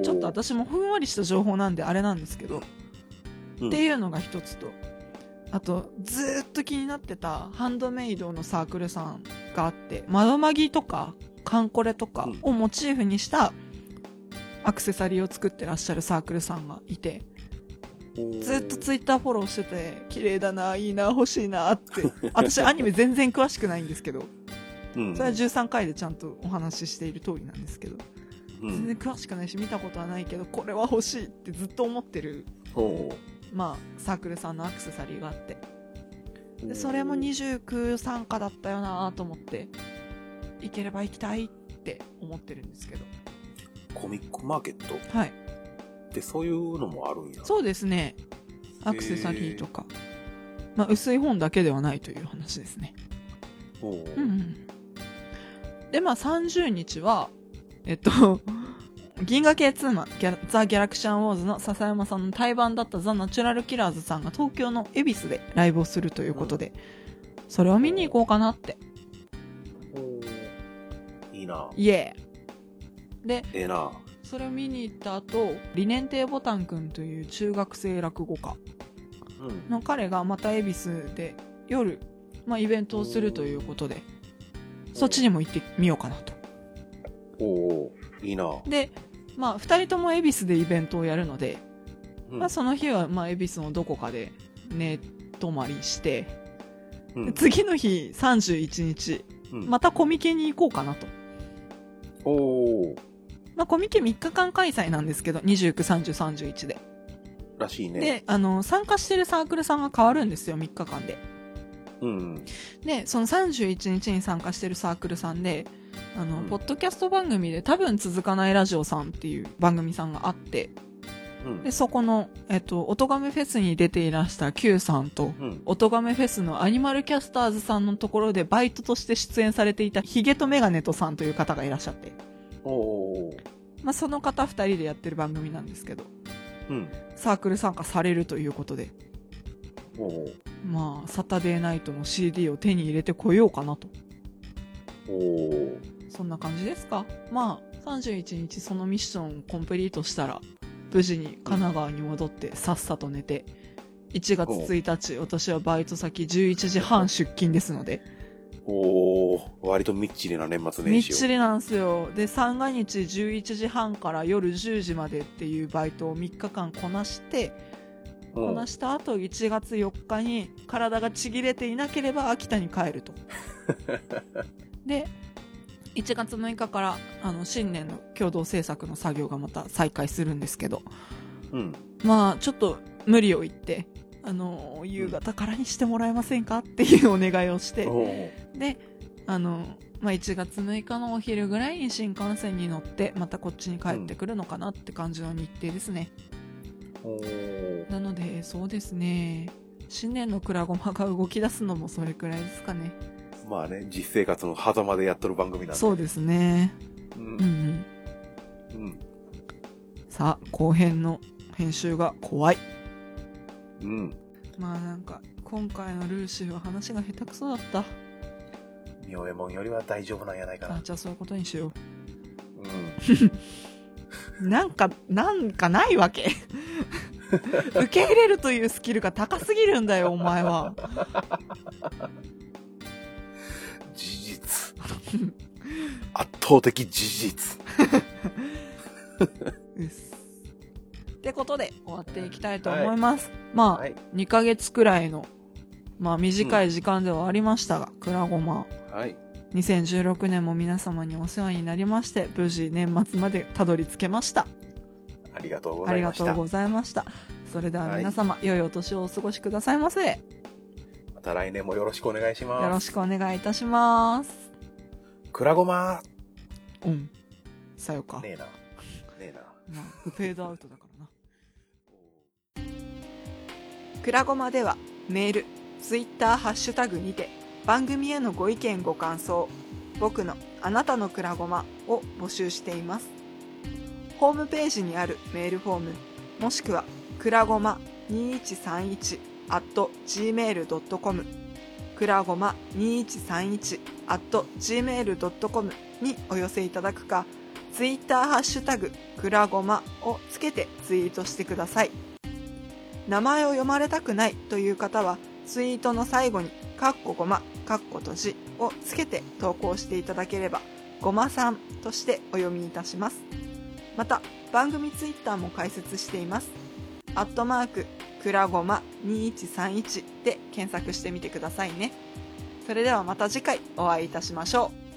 ちょっと私もふんわりした情報なんであれなんですけど、うんっていうのが一つと、あと、ずーっと気になってたハンドメイドのサークルさんがあって、窓マギとか、カンコレとかをモチーフにしたアクセサリーを作ってらっしゃるサークルさんがいて、ずっとツイッターフォローしてて、綺麗だな、いいな、欲しいなって。私アニメ全然詳しくないんですけど、うん。それは13回でちゃんとお話ししている通りなんですけど、うん。全然詳しくないし見たことはないけど、これは欲しいってずっと思ってる、まあ、サークルさんのアクセサリーがあって、でそれも29参加だったよなと思って、行ければ行きたいって思ってるんですけど。コミックマーケット？っはい。てそういうのもあるんや。そうですね。アクセサリーとか。まあ、薄い本だけではないという話ですね。おううんうん。で、まあ、30日は、えっと、銀河系ツーマン、ギャラザ・ギャラクシャン・ウォーズの笹山さんの対バンだったザ・ナチュラル・キラーズさんが東京の恵比寿でライブをするということで、それを見に行こうかなって。いいな。イエーで、ええな。それを見に行った後、理念亭ボタンくんという中学生落語家うん。の彼がまた恵比寿で夜、まあ、イベントをするということで、そっちにも行ってみようかなと。おうおういいな。で、まあ、二人とも恵比寿でイベントをやるので、うんまあ、その日は、まあ、恵比寿のどこかで寝泊まりして、うん次の日31日、うんまたコミケに行こうかなと。おおまあ、コミケ3日間開催なんですけど、29、30、31で。らしいね。で、あの、参加してるサークルさんが変わるんですよ、3日間で。うん。で、その31日に参加してるサークルさんで、あの、うんポッドキャスト番組で多分続かないラジオさんっていう番組さんがあって、うんで、そこの、えっと、おとがめフェスに出ていらした Q さんと、うん。おとがめフェスのアニマルキャスターズさんのところでバイトとして出演されていたヒゲとメガネとさんという方がいらっしゃって、まあ、その方二人でやってる番組なんですけど、うん。サークル参加されるということで、まあ、サタデーナイトの CD を手に入れてこようかなと。おおそんな感じですか？まあ、31日そのミッションコンプリートしたら、無事に神奈川に戻ってさっさと寝て、1月1日、私はバイト先11時半出勤ですので、おお割とみっちりな年末みっ年始を。ちりなんですよ。で、三が日11時半から夜10時までっていうバイトを3日間こなして、うんこなした後1月4日に体がちぎれていなければ秋田に帰ると。で、1月6日からあの新年の共同制作の作業がまた再開するんですけど、うん。まあちょっと無理を言って、あの、夕方からにしてもらえませんかっていう お願いをして、おおで、あの、まあ、1月6日のお昼ぐらいに新幹線に乗って、またこっちに帰ってくるのかなって感じの日程ですね。なので、そうですね。新年のクラゴマが動き出すのもそれくらいですかね。まあね、実生活の狭間でやっとる番組なんで。そうですね。う。うんんうん。うん。さあ、後編の編集が怖い。うん。まあなんか、今回のルーシーは話が下手くそだった。妙右衛門よりは大丈夫なんやないかあな。じゃあそういうことにしよう。うん。なんか、なんかないわけ。受け入れるというスキルが高すぎるんだよ、お前は。圧倒的事実。うってことで終わっていきたいと思います。まあ、はい。2ヶ月くらいの、まあ短い時間ではありましたが、くらごま。はい。2016年も皆様にお世話になりまして、無事年末までたどり着けました。ありがとうごありざいました。がとうございました。それでは皆様、良いお年をお過ごしくださいませ。よまた来年もよろしくお願いします。ろしくお願いいたします。くらごまうん。さよか。ねえな。ねえな。まあ、フェードアウトだからな。くらごまではメール、ツイッター、ハッシュタグにて番組へのご意見ご感想、僕のあなたのくらごまを募集しています。ホームページにあるメールフォーム、もしくはくらごま2131 at gmail.com くらごま2131 at gmail.com にお寄せいただくか、ツイッターハッシュタグくらごまをつけてツイートしてください。名前を読まれたくないという方は、ツイートの最後に、かっこごま、かっことじをつけて投稿していただければ、ごまさんとしてお読みいたします。また、番組ツイッターも開設しています。アットマーク、くらごま2131で検索してみてくださいね。それではまた次回お会いいたしましょう。